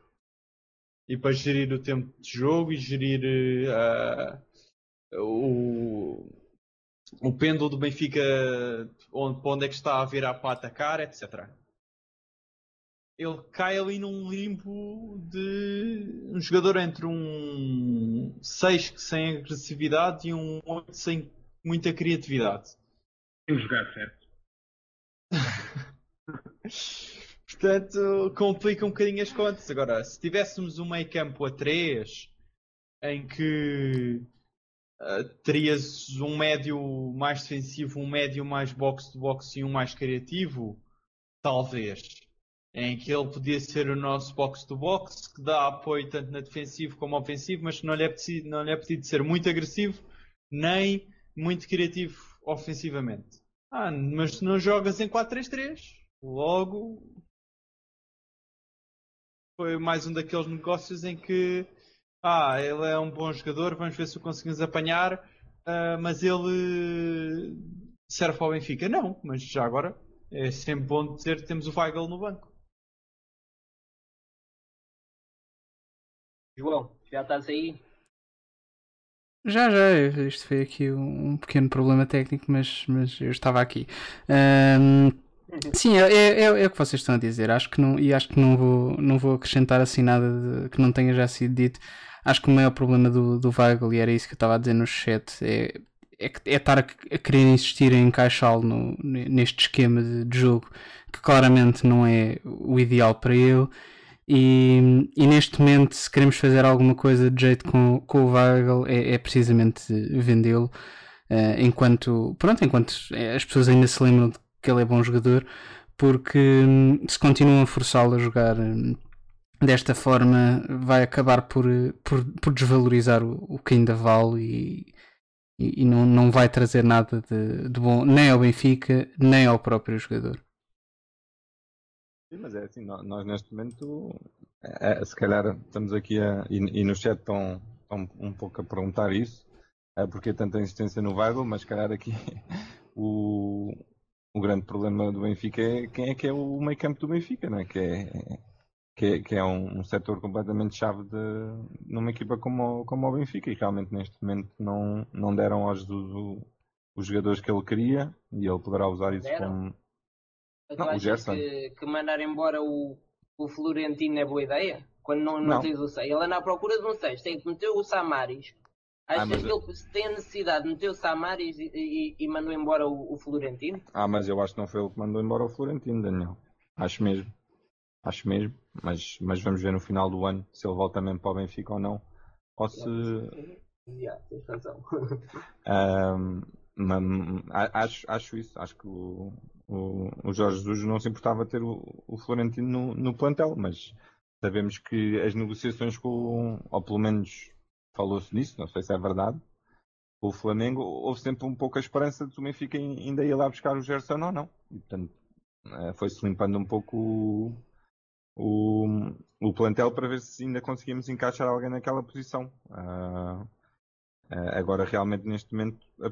E para gerir o tempo de jogo e gerir eh, o, o pêndulo do Benfica onde, para onde é que está a virar para atacar, etc. Ele cai ali num limbo de um jogador entre um 6 sem agressividade e um 8 sem muita criatividade. Tem jogar certo. Portanto, complica um bocadinho as contas. Agora, se tivéssemos um meio campo a 3 em que ah, terias um médio mais defensivo, um médio mais box-to-box e um mais criativo, talvez. Em que ele podia ser o nosso box-to-box, que dá apoio tanto na defensivo como ofensivo, mas não lhe é preciso, não lhe é preciso ser muito agressivo nem muito criativo ofensivamente. Ah, mas se não jogas em 4-3-3, logo foi mais um daqueles negócios em que ah, ele é um bom jogador, vamos ver se o conseguimos apanhar, ah, mas ele serve para o Benfica. Não, mas já agora é sempre bom dizer que temos o Weigl no banco. João, já estás aí? Já, já, isto foi aqui um um pequeno problema técnico, mas, mas eu estava aqui. Ahm, sim, é, é, é o que vocês estão a dizer. Acho que não, e acho que não vou, não vou acrescentar assim nada de- que não tenha já sido dito. Acho que o maior problema do, do Weigl, e era isso que eu estava a dizer no chat, é, é, é estar a, a querer insistir em encaixá-lo neste esquema de, de jogo que claramente não é o ideal para ele. E, e neste momento, se queremos fazer alguma coisa de jeito com, com o Weigl, é, é precisamente vendê-lo. eh, enquanto, pronto, enquanto as pessoas ainda se lembram de que ele é bom jogador, porque hum, se continuam a forçá-lo a jogar hum, desta forma, vai acabar por, por, por desvalorizar o, o que ainda vale e, e, e não, não vai trazer nada de, de bom nem ao Benfica, nem ao próprio jogador. Sim, mas é assim, nó- nós neste momento, é, é, se calhar estamos aqui a, e, e no chat estão, estão um pouco a perguntar isso, é, porque tanta insistência no Weigl, mas se calhar aqui o, o grande problema do Benfica é quem é que é o meio campo do Benfica, não é? Que é, que é, que é um, um setor completamente chave de, numa equipa como, o- como o Benfica e realmente neste momento não, não deram ao Jesus os jogadores que ele queria e ele poderá usar isso Deram? como... Tu Não, o achas que, que mandar embora o, o Florentino é boa ideia? Quando não, não, Não. tens o 6. Ele anda à procura de um 6. Tem que meter o Samaris. Achas Ah, mas- que ele tem a necessidade de meter o Samaris e, e, e mandou embora o, o Florentino? Ah, mas eu acho que não foi ele que mandou embora o Florentino, Daniel. Acho mesmo. Acho mesmo. Mas, mas vamos ver no final do ano se ele volta mesmo para o Benfica ou não. Ou se. Já, tens razão. a- acho, acho isso. Acho que o, o, o Jorge Jesus não se importava ter o, o Florentino no, no plantel, mas sabemos que as negociações com. Ou pelo menos falou-se nisso, não sei se é verdade. Com o Flamengo, houve sempre um pouco a esperança de o Benfica ainda ia lá buscar o Gerson ou não. E, portanto, eh, foi-se limpando um pouco o, o, o plantel para ver se ainda conseguimos encaixar alguém naquela posição. Ah, ah, agora, realmente, neste momento, a-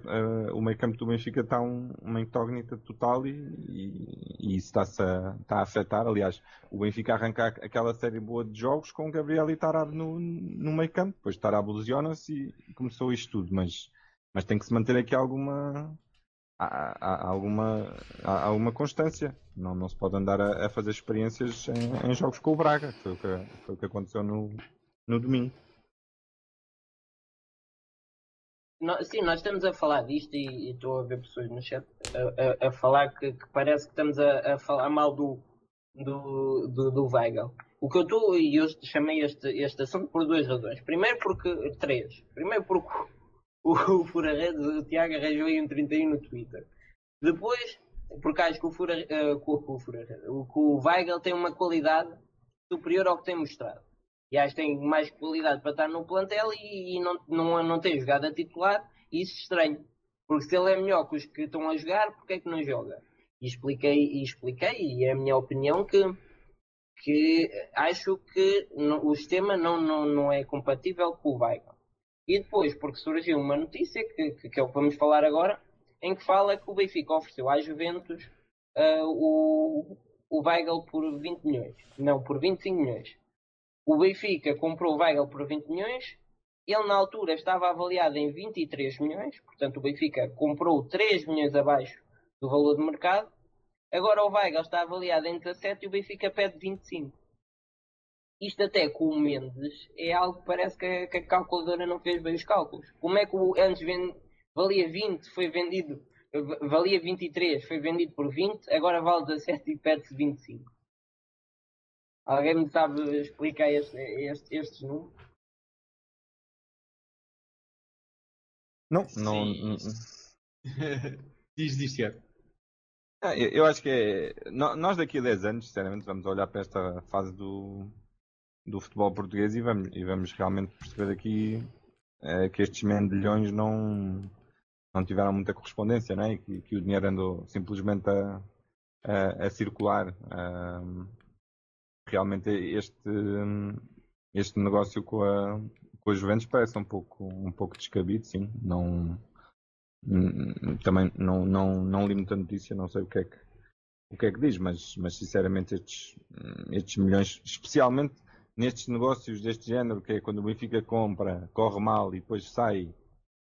a- o meio campo do Benfica está um- uma incógnita total e, e- e isso está-se a, está a afetar. Aliás, o Benfica arranca aquela série boa de jogos com Gabriel e Tarab no, no meio campo. Depois Tarab lesiona-se e começou isto tudo. Mas, mas tem que se manter aqui alguma, alguma, alguma constância. Não, não se pode andar a, a fazer experiências em, em jogos com o Braga. Foi o que, foi o que aconteceu no, no domingo. Sim, nós estamos a falar disto e estou a ver pessoas no chat a, a- a falar que, que parece que estamos a, a falar mal do, do, do, do Weigl. O que eu estou, e eu chamei este, este assunto por duas razões. Primeiro porque, três. Primeiro porque o, o Fura-Redes, o Tiago arranjou aí um 31 no Twitter. Depois, porque acho que o, Fura, uh, o, Fura, o, o Weigl tem uma qualidade superior ao que tem mostrado. E acho que tem mais qualidade para estar no plantel e, e não, não, não tem jogado a titular, e isso estranho. Porque se ele é melhor que os que estão a jogar, porque é que não joga? E expliquei, e expliquei, e é a minha opinião, que, que acho que no, o sistema não, não, não é compatível com o Weigl. E depois, porque surgiu uma notícia, que, que, que é o que vamos falar agora, em que fala que o Benfica ofereceu à Juventus uh, o, o Weigl por 20 milhões. Não, por 25 milhões. O Benfica comprou o Weigl por 20 milhões. Ele na altura estava avaliado em 23 milhões. Portanto, o Benfica comprou 3 milhões abaixo do valor de mercado. Agora o Weigl está avaliado em 17 e o Benfica pede 25. Isto até com o Mendes é algo que parece que a, que a calculadora não fez bem os cálculos. Como é que o antes valia 20, foi vendido, valia 23, foi vendido por 20, agora vale 17 e pede-se 25? Alguém me sabe explicar este, este, estes números? Não, não. não. diz, diz, Tiago. Ah, eu, eu acho que é. Nós daqui a 10 anos, sinceramente, vamos olhar para esta fase do, do futebol português e vamos, e vamos realmente perceber aqui é, que estes mendilhões não, não tiveram muita correspondência, não é? que, que o dinheiro andou simplesmente a, a, a circular. Realmente este, este negócio com a, com a Juventus parece um pouco, um pouco descabido, sim. Não, também não, não, não li muita notícia, não sei o que é que, o que, é que diz, mas, mas sinceramente estes, estes milhões, especialmente nestes negócios deste género, que é quando o Benfica compra, corre mal e depois sai,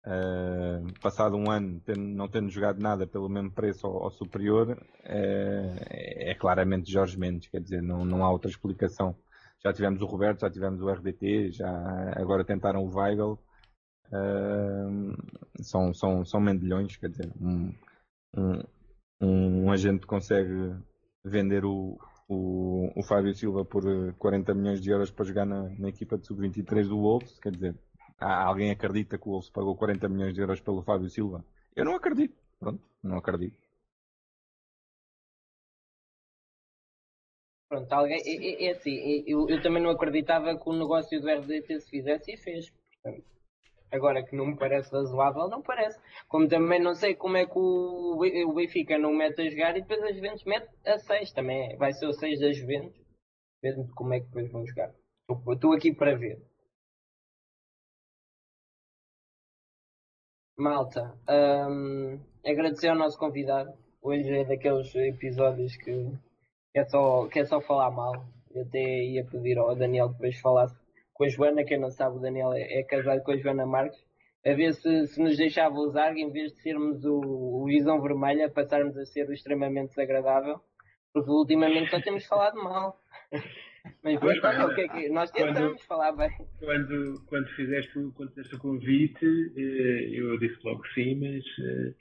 uh, passado um ano, tendo, não tendo jogado nada pelo mesmo preço ou, ou superior, uh, é, claramente Jorge Mendes, quer dizer, não, não há outra explicação. Já tivemos o Roberto, já tivemos o RDT, já agora tentaram o Weigl. Uh, são, são, são mendilhões, quer dizer, um, um, um agente consegue vender o, o, o Fábio Silva por 40 milhões de euros para jogar na, na equipa de sub-23 do Wolves, quer dizer, alguém acredita que o Wolves pagou 40 milhões de euros pelo Fábio Silva? Eu não acredito, pronto, não acredito. Pronto, alguém, é, é assim, eu, eu, também não acreditava que o negócio do RDT se fizesse e fez. Portanto, agora que não me parece razoável, não parece. Como também não sei como é que o, o Benfica não mete a jogar e depois a Juventus mete a 6 também. Vai ser o 6 da Juventus. Vendo como é que depois vão jogar. Estou aqui para ver. Malta, um, agradecer ao nosso convidado. Hoje é daqueles episódios que é só, que é só falar mal. Eu até ia pedir ao Daniel que depois falasse com a Joana, quem não sabe, o Daniel é, é casado com a Joana Marques, a ver se, se nos deixava usar, em vez de sermos o, o visão vermelha, passarmos a ser o extremamente desagradável, porque ultimamente só temos falado mal. Mas pois, é, o que é que nós tentamos quando, falar bem. Quando, quando, fizeste, quando fizeste o convite, eh, eu disse logo sim, mas, eh,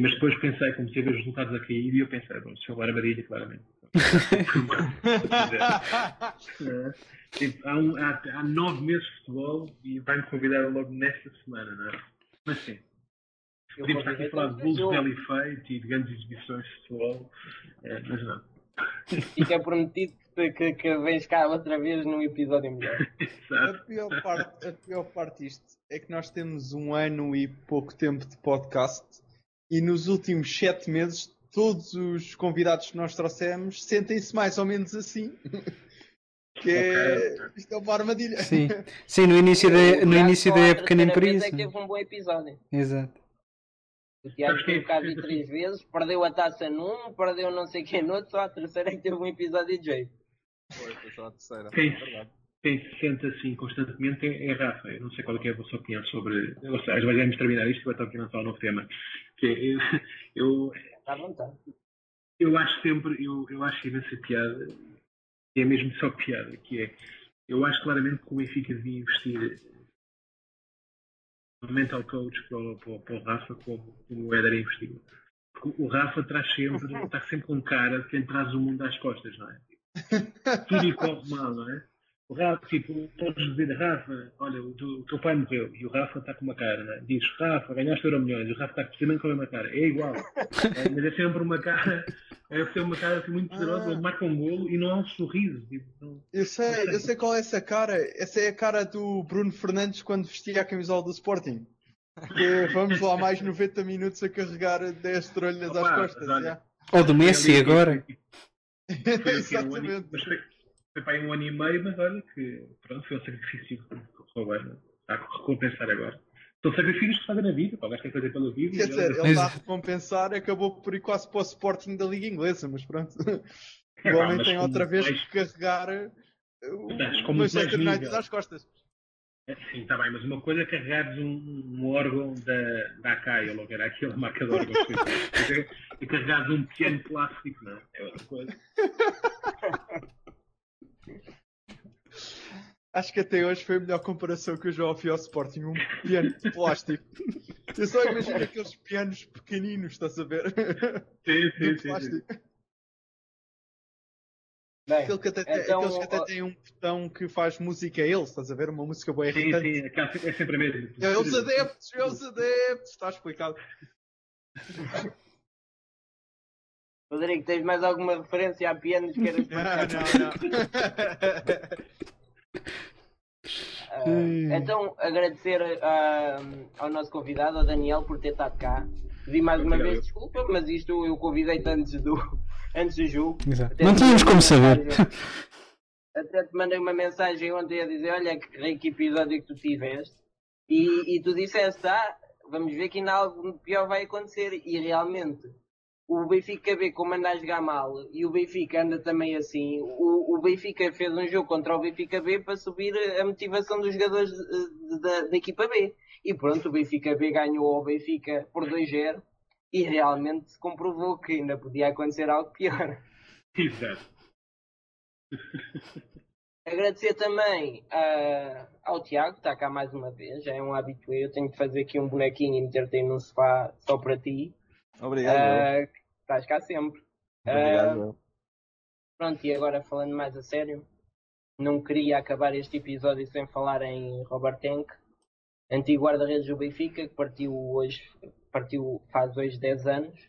mas depois pensei, comecei a ver os resultados a cair e eu pensei, bom, deixa eu levar a Marília, claramente. tipo, há, um, há, há, nove meses de futebol e vai-me convidar logo nesta semana, não é? Mas sim. Podíamos estar aqui a falar de bulls belo efeito e de grandes exibições de futebol, é, mas não. Fica prometido que, que, que vens cá outra vez num episódio melhor. a, pior parte, a pior parte disto é que nós temos um ano e pouco tempo de podcast e nos últimos sete meses todos os convidados que nós trouxemos sentem-se mais ou menos assim. que é, isto é uma armadilha. Sim, Sim no início da, no início da época nem por isso. É que teve um bom episódio. Exato. O Tiago teve cá três vezes, perdeu a taça num, perdeu não sei quem no outro, só a terceira é que teve um episódio de jeito. Quem, quem se sente assim constantemente é, é Rafa. Eu não sei qual é, é a vossa opinião sobre. Ou seja, vamos terminar isto, vai estar aqui lançar um novo tema. Que é, eu, eu. Eu acho sempre, eu, eu acho imensa piada, e é mesmo só piada, que é, eu acho claramente que o Benfica devia investir no mental coach para o, para, para o Rafa como, como o Éder investiu. Porque o Rafa traz sempre, está sempre com cara de quem traz o mundo às costas, não é? tudo lhe corre mal, não é? O Rafa, tipo, podes dizer, Rafa, olha, o teu, o teu pai morreu e o Rafa está com uma cara, né? Diz, Rafa, ganhaste euro milhões, e o Rafa está precisamente com a mesma cara. É igual. É, mas é sempre uma cara, é sempre uma cara assim, muito poderosa, ele marca um golo e não há um sorriso. Tipo, não- Eu sei, eu sei qual é essa cara. Essa é a cara do Bruno Fernandes quando vestia a camisola do Sporting. Que vamos lá mais 90 minutos a carregar 10 trolhas às costas. Ou do Messi agora. Um ano, Exatamente. mas foi, foi para aí um ano e meio, mas olha que pronto, foi um sacrifício que correu bem. né? Está a recompensar agora. São sacrifícios que se fazem na vida, pá, o gajo tem coisa pela vida. Quer e dizer, ele está a recompensar acabou por ir quase para o Sporting da Liga Inglesa, mas pronto. É, O homem tem outra vez mais- que carregar o muito Manchester United às costas. É, Sim, está bem, mas uma coisa é carregares um, um órgão da, da Akai, ou logo era aquela marca de órgãos que e carregares um piano plástico, não, é outra coisa. Acho que até hoje foi a melhor comparação que eu já ouvi ao Sporting. Um piano de plástico. Eu só imagino aqueles pianos pequeninos, estás a ver? Sim, sim, sim. Sim. Bem, Aquele que até tem, Então, aqueles que até têm um botão que faz música a eles, estás a ver? Uma música boa Sim, irritante. sim, aquela- é sempre a mesma. É os adeptos, é os adeptos, está explicado. Rodrigo, tens mais alguma referência a pianos que queiras Não, partilhar? não, não. Ah, então, agradecer ah, ao nosso convidado, ao Daniel, por ter estado cá. Pedir mais uma Obrigado. vez desculpa, mas isto eu convidei-te antes do, antes do jogo. Não te tínhamos mandei como uma saber. mensagem- Até te mandei uma mensagem ontem a dizer: Olha, que que episódio que tu tiveste. E, e tu disseste: Ah, vamos ver que ainda algo pior vai acontecer. E realmente, o Benfica B, como anda a jogar mal, e o Benfica anda também assim, o, o Benfica fez um jogo contra o Benfica B para subir a motivação dos jogadores da, da equipa B. E pronto, o Benfica B ganhou ao Benfica por 2-0 e realmente se comprovou que ainda podia acontecer algo pior. Exato. Agradecer também ah, ao Tiago, que está cá mais uma vez, já é um habitué. Eu tenho de fazer aqui um bonequinho e meter-te aí num sofá só para ti. Obrigado. Ah, que estás cá sempre. Obrigado. Pronto, e agora falando mais a sério, não queria acabar este episódio sem falar em Robert Henk, antigo guarda-redes do Benfica, que partiu hoje, partiu faz hoje 10 anos,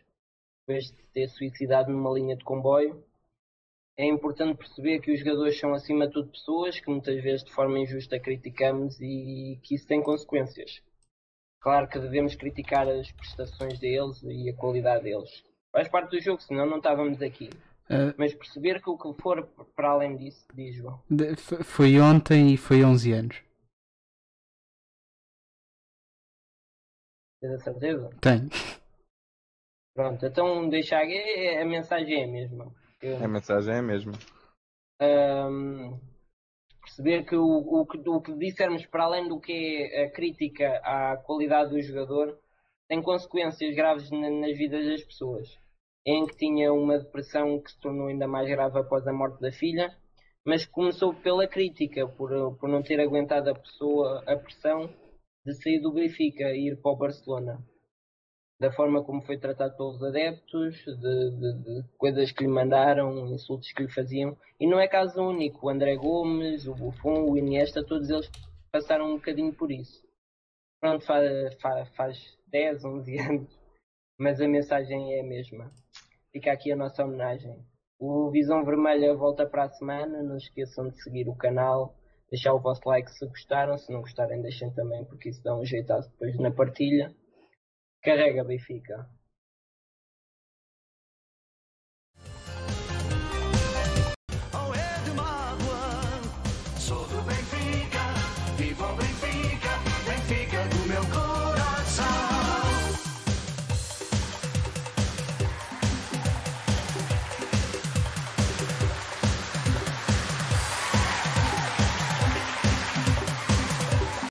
depois de ter suicidado numa linha de comboio. É importante perceber que os jogadores são acima de tudo pessoas que muitas vezes de forma injusta criticamos e que isso tem consequências. Claro que devemos criticar as prestações deles e a qualidade deles. Faz parte do jogo, senão não estávamos aqui. Ah, Mas perceber que o que for para além disso, diz João. foi ontem e foi 11 anos. Tens a certeza? Tenho. Pronto, então deixar a mensagem é a mesma. Eu- A mensagem é a mesma. Ahm, perceber que o, o, que o que dissermos para além do que é a crítica à qualidade do jogador tem consequências graves na- nas vidas das pessoas. Em que tinha uma depressão que se tornou ainda mais grave após a morte da filha, mas começou pela crítica, por, por não ter aguentado a pessoa a pressão de sair do Benfica e ir para o Barcelona. Da forma como foi tratado pelos adeptos, de, de- de coisas que lhe mandaram, insultos que lhe faziam. E não é caso único. O André Gomes, o Buffon, o Iniesta, todos eles passaram um bocadinho por isso. Pronto, faz, faz, faz 10, 11 anos, mas a mensagem é a mesma. Fica aqui a nossa homenagem. O Visão Vermelha volta para a semana. Não esqueçam de seguir o canal, deixar o vosso like se gostaram. Se não gostarem, deixem também, porque isso dá um jeitaço depois na partilha. Carrega, Benfica.